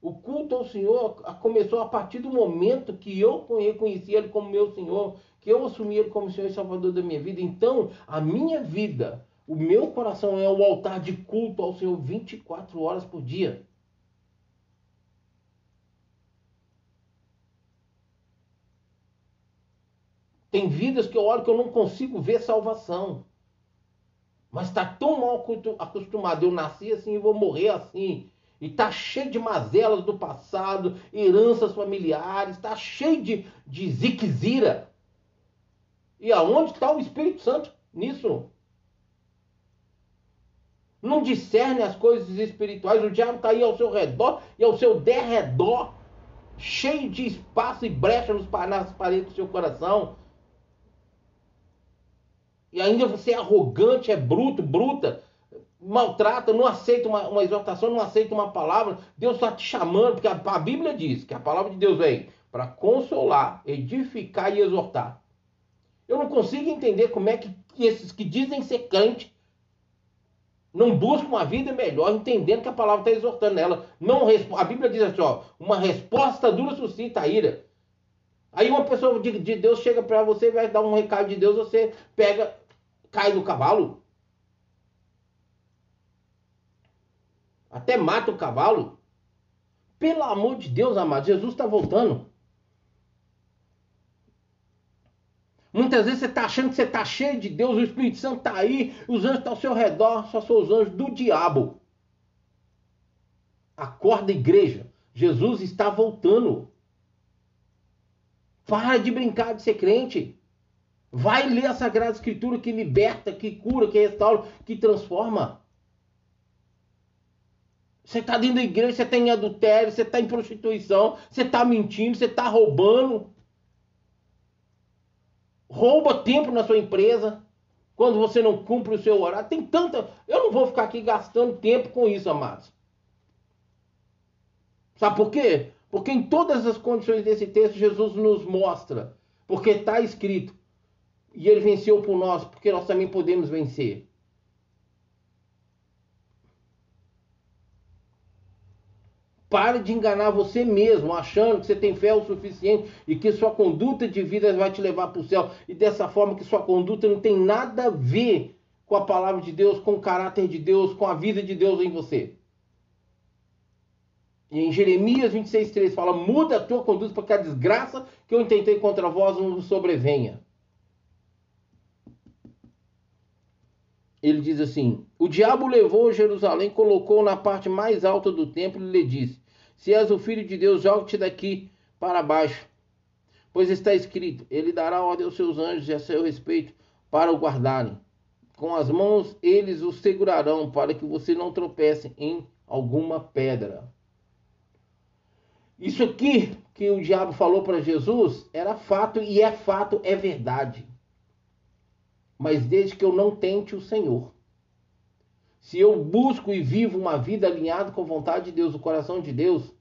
O culto ao Senhor começou a partir do momento que eu reconheci Ele como meu Senhor, que eu assumi Ele como Senhor e Salvador da minha vida. Então, a minha vida, o meu coração é o altar de culto ao Senhor 24 horas por dia. Tem vidas que eu olho que eu não consigo ver salvação. Mas está tão mal acostumado. Eu nasci assim e vou morrer assim. E está cheio de mazelas do passado, heranças familiares, está cheio de, de ziquezira. E aonde está o Espírito Santo nisso? Não discerne as coisas espirituais. O diabo está aí ao seu redor e ao seu derredor, cheio de espaço e brecha nas paredes do seu coração. E ainda você é arrogante, é bruto, bruta, maltrata, não aceita uma, uma exortação, não aceita uma palavra, Deus está te chamando, porque a, a Bíblia diz que a palavra de Deus vem para consolar, edificar e exortar. Eu não consigo entender como é que esses que dizem ser crente não buscam uma vida melhor, entendendo que a palavra está exortando ela. Não, a Bíblia diz assim: ó, uma resposta dura suscita a ira. Aí uma pessoa de, de Deus chega para você vai dar um recado de Deus, você pega, cai do cavalo. Até mata o cavalo. Pelo amor de Deus, amado, Jesus está voltando. Muitas vezes você está achando que você está cheio de Deus, o Espírito Santo está aí, os anjos estão ao seu redor, só são os anjos do diabo. Acorda, igreja. Jesus está voltando. Para de brincar de ser crente. Vai ler a Sagrada Escritura que liberta, que cura, que restaura, que transforma. Você está dentro da igreja, você está em adultério, você está em prostituição, você está mentindo, você está roubando. Rouba tempo na sua empresa quando você não cumpre o seu horário. Tem tanta. Eu não vou ficar aqui gastando tempo com isso, amados. Sabe por quê? Porque em todas as condições desse texto, Jesus nos mostra. Porque está escrito. E ele venceu por nós, porque nós também podemos vencer. Pare de enganar você mesmo, achando que você tem fé o suficiente e que sua conduta de vida vai te levar para o céu. E dessa forma que sua conduta não tem nada a ver com a palavra de Deus, com o caráter de Deus, com a vida de Deus em você. E em Jeremias 26,3 fala: muda a tua conduta para que a desgraça que eu intentei contra vós não sobrevenha. Ele diz assim: O diabo levou Jerusalém, colocou na parte mais alta do templo e lhe disse: Se és o filho de Deus, jogue-te daqui para baixo. Pois está escrito: Ele dará ordem aos seus anjos a seu respeito para o guardarem. Com as mãos eles o segurarão para que você não tropece em alguma pedra. Isso aqui que o diabo falou para Jesus era fato e é fato, é verdade. Mas desde que eu não tente o Senhor. Se eu busco e vivo uma vida alinhada com a vontade de Deus, o coração de Deus,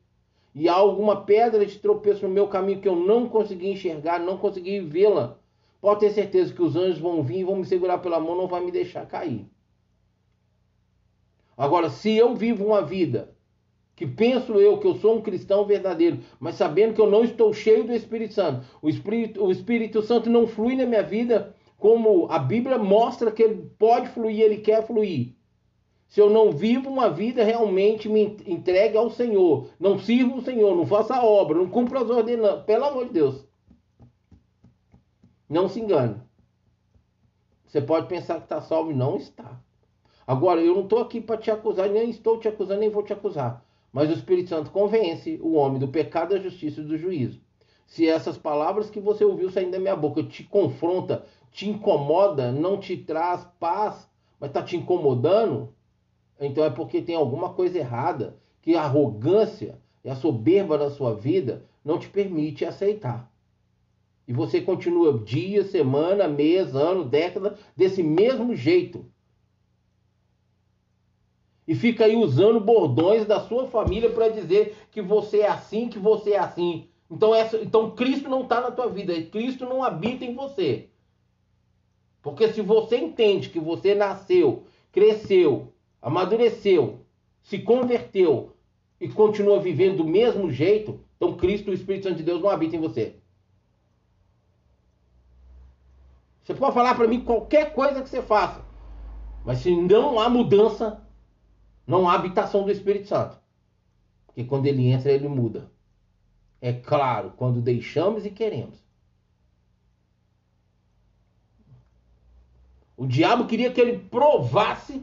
e há alguma pedra de tropeço no meu caminho que eu não consegui enxergar, não consegui vê-la, pode ter certeza que os anjos vão vir e vão me segurar pela mão, não vai me deixar cair. Agora, se eu vivo uma vida que penso eu que eu sou um cristão verdadeiro, mas sabendo que eu não estou cheio do Espírito Santo, o Espírito, o Espírito Santo não flui na minha vida como a Bíblia mostra que ele pode fluir, ele quer fluir. Se eu não vivo uma vida realmente me entregue ao Senhor, não sirvo o Senhor, não faço a obra, não cumpro as ordenanças, pelo amor de Deus. Não se engane. Você pode pensar que está salvo não está. Agora, eu não estou aqui para te acusar, nem estou te acusando, nem vou te acusar. Mas o Espírito Santo convence o homem do pecado, da justiça e do juízo. Se essas palavras que você ouviu saindo da minha boca te confronta, te incomoda, não te traz paz, mas está te incomodando, então é porque tem alguma coisa errada, que a arrogância e a soberba da sua vida não te permite aceitar. E você continua dia, semana, mês, ano, década desse mesmo jeito e fica aí usando bordões da sua família para dizer que você é assim, que você é assim. Então, essa, então Cristo não está na tua vida, Cristo não habita em você. Porque se você entende que você nasceu, cresceu, amadureceu, se converteu e continua vivendo do mesmo jeito, então Cristo, o Espírito Santo de Deus, não habita em você. Você pode falar para mim qualquer coisa que você faça, mas se não há mudança, não há habitação do Espírito Santo. Porque quando ele entra, ele muda. É claro, quando deixamos e queremos. O diabo queria que ele provasse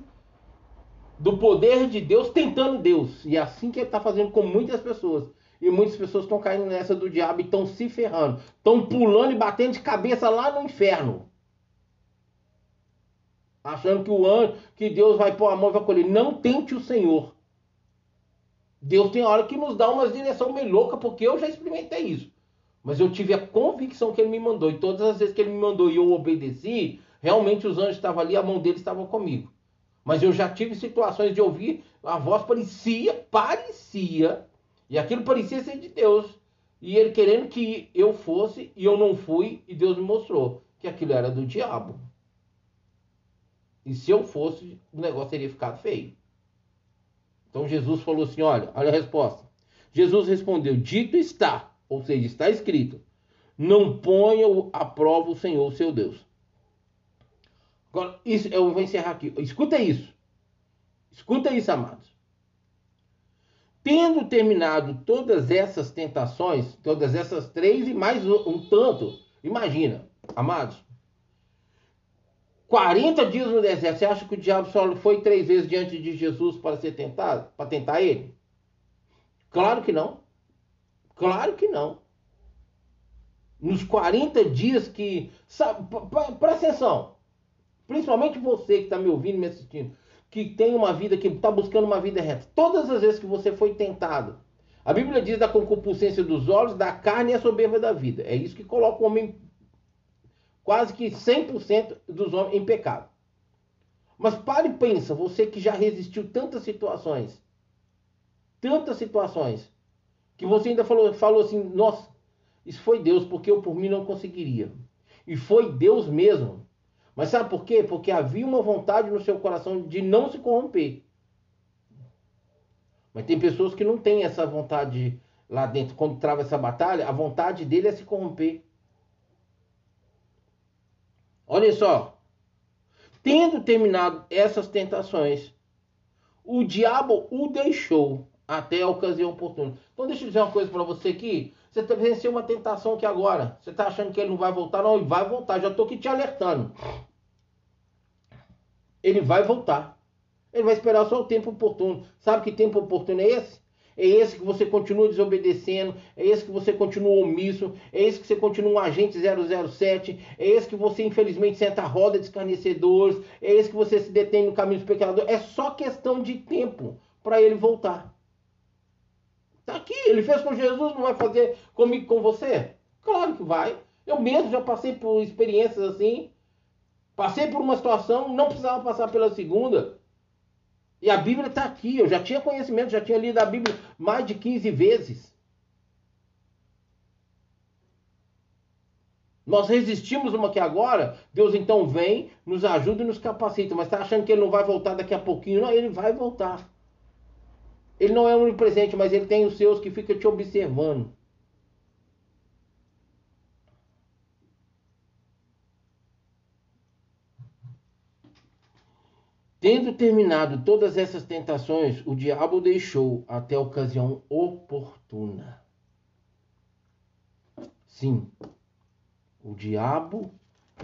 do poder de Deus tentando Deus. E é assim que ele está fazendo com muitas pessoas. E muitas pessoas estão caindo nessa do diabo e estão se ferrando. Estão pulando e batendo de cabeça lá no inferno achando que o anjo, que Deus vai pôr a mão e vai colher. Não tente o Senhor. Deus tem hora que nos dá uma direção meio louca, porque eu já experimentei isso. Mas eu tive a convicção que ele me mandou. E todas as vezes que ele me mandou e eu obedeci, realmente os anjos estavam ali, a mão deles estava comigo. Mas eu já tive situações de ouvir a voz parecia, parecia, e aquilo parecia ser de Deus. E ele querendo que eu fosse e eu não fui, e Deus me mostrou que aquilo era do diabo. E se eu fosse, o negócio teria ficado feio. Então Jesus falou assim: olha, olha a resposta. Jesus respondeu: Dito está, ou seja, está escrito: Não ponha à prova o Senhor, seu Deus. Isso, eu vou encerrar aqui. Escuta isso. Escuta isso, amados. Tendo terminado todas essas tentações, todas essas três e mais um tanto, imagina, amados, 40 dias no deserto, você acha que o diabo só foi três vezes diante de Jesus para ser tentado, para tentar ele? Claro que não. Claro que não. Nos 40 dias que. Presta atenção. Principalmente você que está me ouvindo me assistindo. Que tem uma vida, que está buscando uma vida reta. Todas as vezes que você foi tentado. A Bíblia diz da concupiscência dos olhos, da carne e a soberba da vida. É isso que coloca o homem, quase que 100% dos homens, em pecado. Mas pare e pensa, você que já resistiu tantas situações tantas situações que você ainda falou, falou assim: nossa, isso foi Deus, porque eu por mim não conseguiria. E foi Deus mesmo. Mas sabe por quê? Porque havia uma vontade no seu coração de não se corromper. Mas tem pessoas que não têm essa vontade lá dentro. Quando trava essa batalha, a vontade dele é se corromper. Olha só. Tendo terminado essas tentações, o diabo o deixou até a ocasião oportuna. Então deixa eu dizer uma coisa para você aqui. Você tá venceu uma tentação aqui agora. Você está achando que ele não vai voltar? Não, ele vai voltar. Já estou aqui te alertando. Ele vai voltar. Ele vai esperar só o tempo oportuno. Sabe que tempo oportuno é esse? É esse que você continua desobedecendo, é esse que você continua omisso, é esse que você continua um agente 007, é esse que você infelizmente senta a roda de escarnecedores, é esse que você se detém no caminho dos pecadores. É só questão de tempo para ele voltar. Está aqui, ele fez com Jesus, não vai fazer comigo com você? Claro que vai. Eu mesmo já passei por experiências assim. Passei por uma situação, não precisava passar pela segunda. E a Bíblia está aqui. Eu já tinha conhecimento, já tinha lido a Bíblia mais de 15 vezes. Nós resistimos uma que agora, Deus então vem, nos ajuda e nos capacita. Mas está achando que ele não vai voltar daqui a pouquinho? Não, ele vai voltar. Ele não é onipresente, mas ele tem os seus que ficam te observando. Tendo terminado todas essas tentações, o diabo deixou até a ocasião oportuna. Sim, o diabo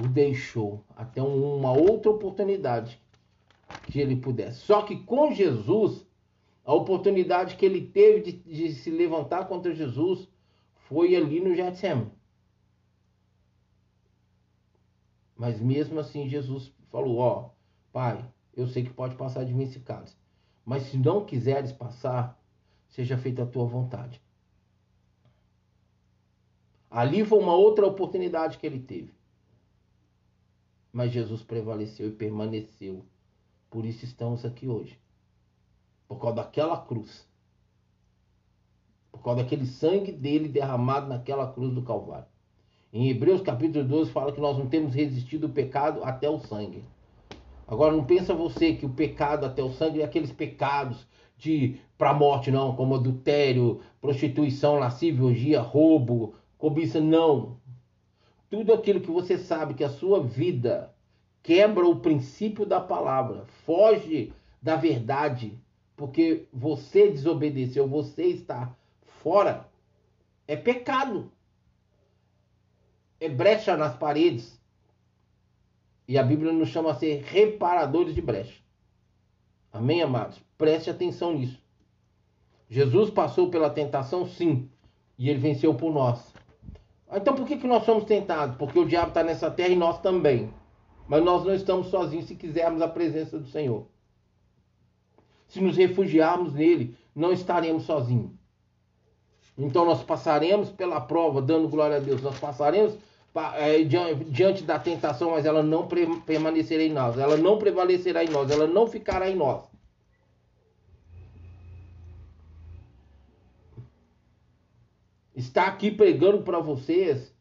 o deixou até uma outra oportunidade que ele pudesse. Só que com Jesus a oportunidade que ele teve de, de se levantar contra Jesus foi ali no Getsemane. Mas mesmo assim Jesus falou, ó, Pai, eu sei que pode passar de mim esse mas se não quiseres passar, seja feita a tua vontade. Ali foi uma outra oportunidade que ele teve. Mas Jesus prevaleceu e permaneceu. Por isso estamos aqui hoje. Por causa daquela cruz. Por causa daquele sangue dele derramado naquela cruz do Calvário. Em Hebreus capítulo 12 fala que nós não temos resistido o pecado até o sangue. Agora não pensa você que o pecado até o sangue é aqueles pecados de para morte não, como adultério, prostituição, lascívia, roubo, cobiça não. Tudo aquilo que você sabe que a sua vida quebra o princípio da palavra, foge da verdade, porque você desobedeceu, você está fora, é pecado. É brecha nas paredes. E a Bíblia nos chama a ser reparadores de brecha. Amém, amados? Preste atenção nisso. Jesus passou pela tentação, sim, e ele venceu por nós. Então por que, que nós somos tentados? Porque o diabo está nessa terra e nós também. Mas nós não estamos sozinhos se quisermos a presença do Senhor. Se nos refugiarmos nele, não estaremos sozinhos. Então nós passaremos pela prova, dando glória a Deus. Nós passaremos diante da tentação, mas ela não permanecerá em nós, ela não prevalecerá em nós, ela não ficará em nós. Está aqui pregando para vocês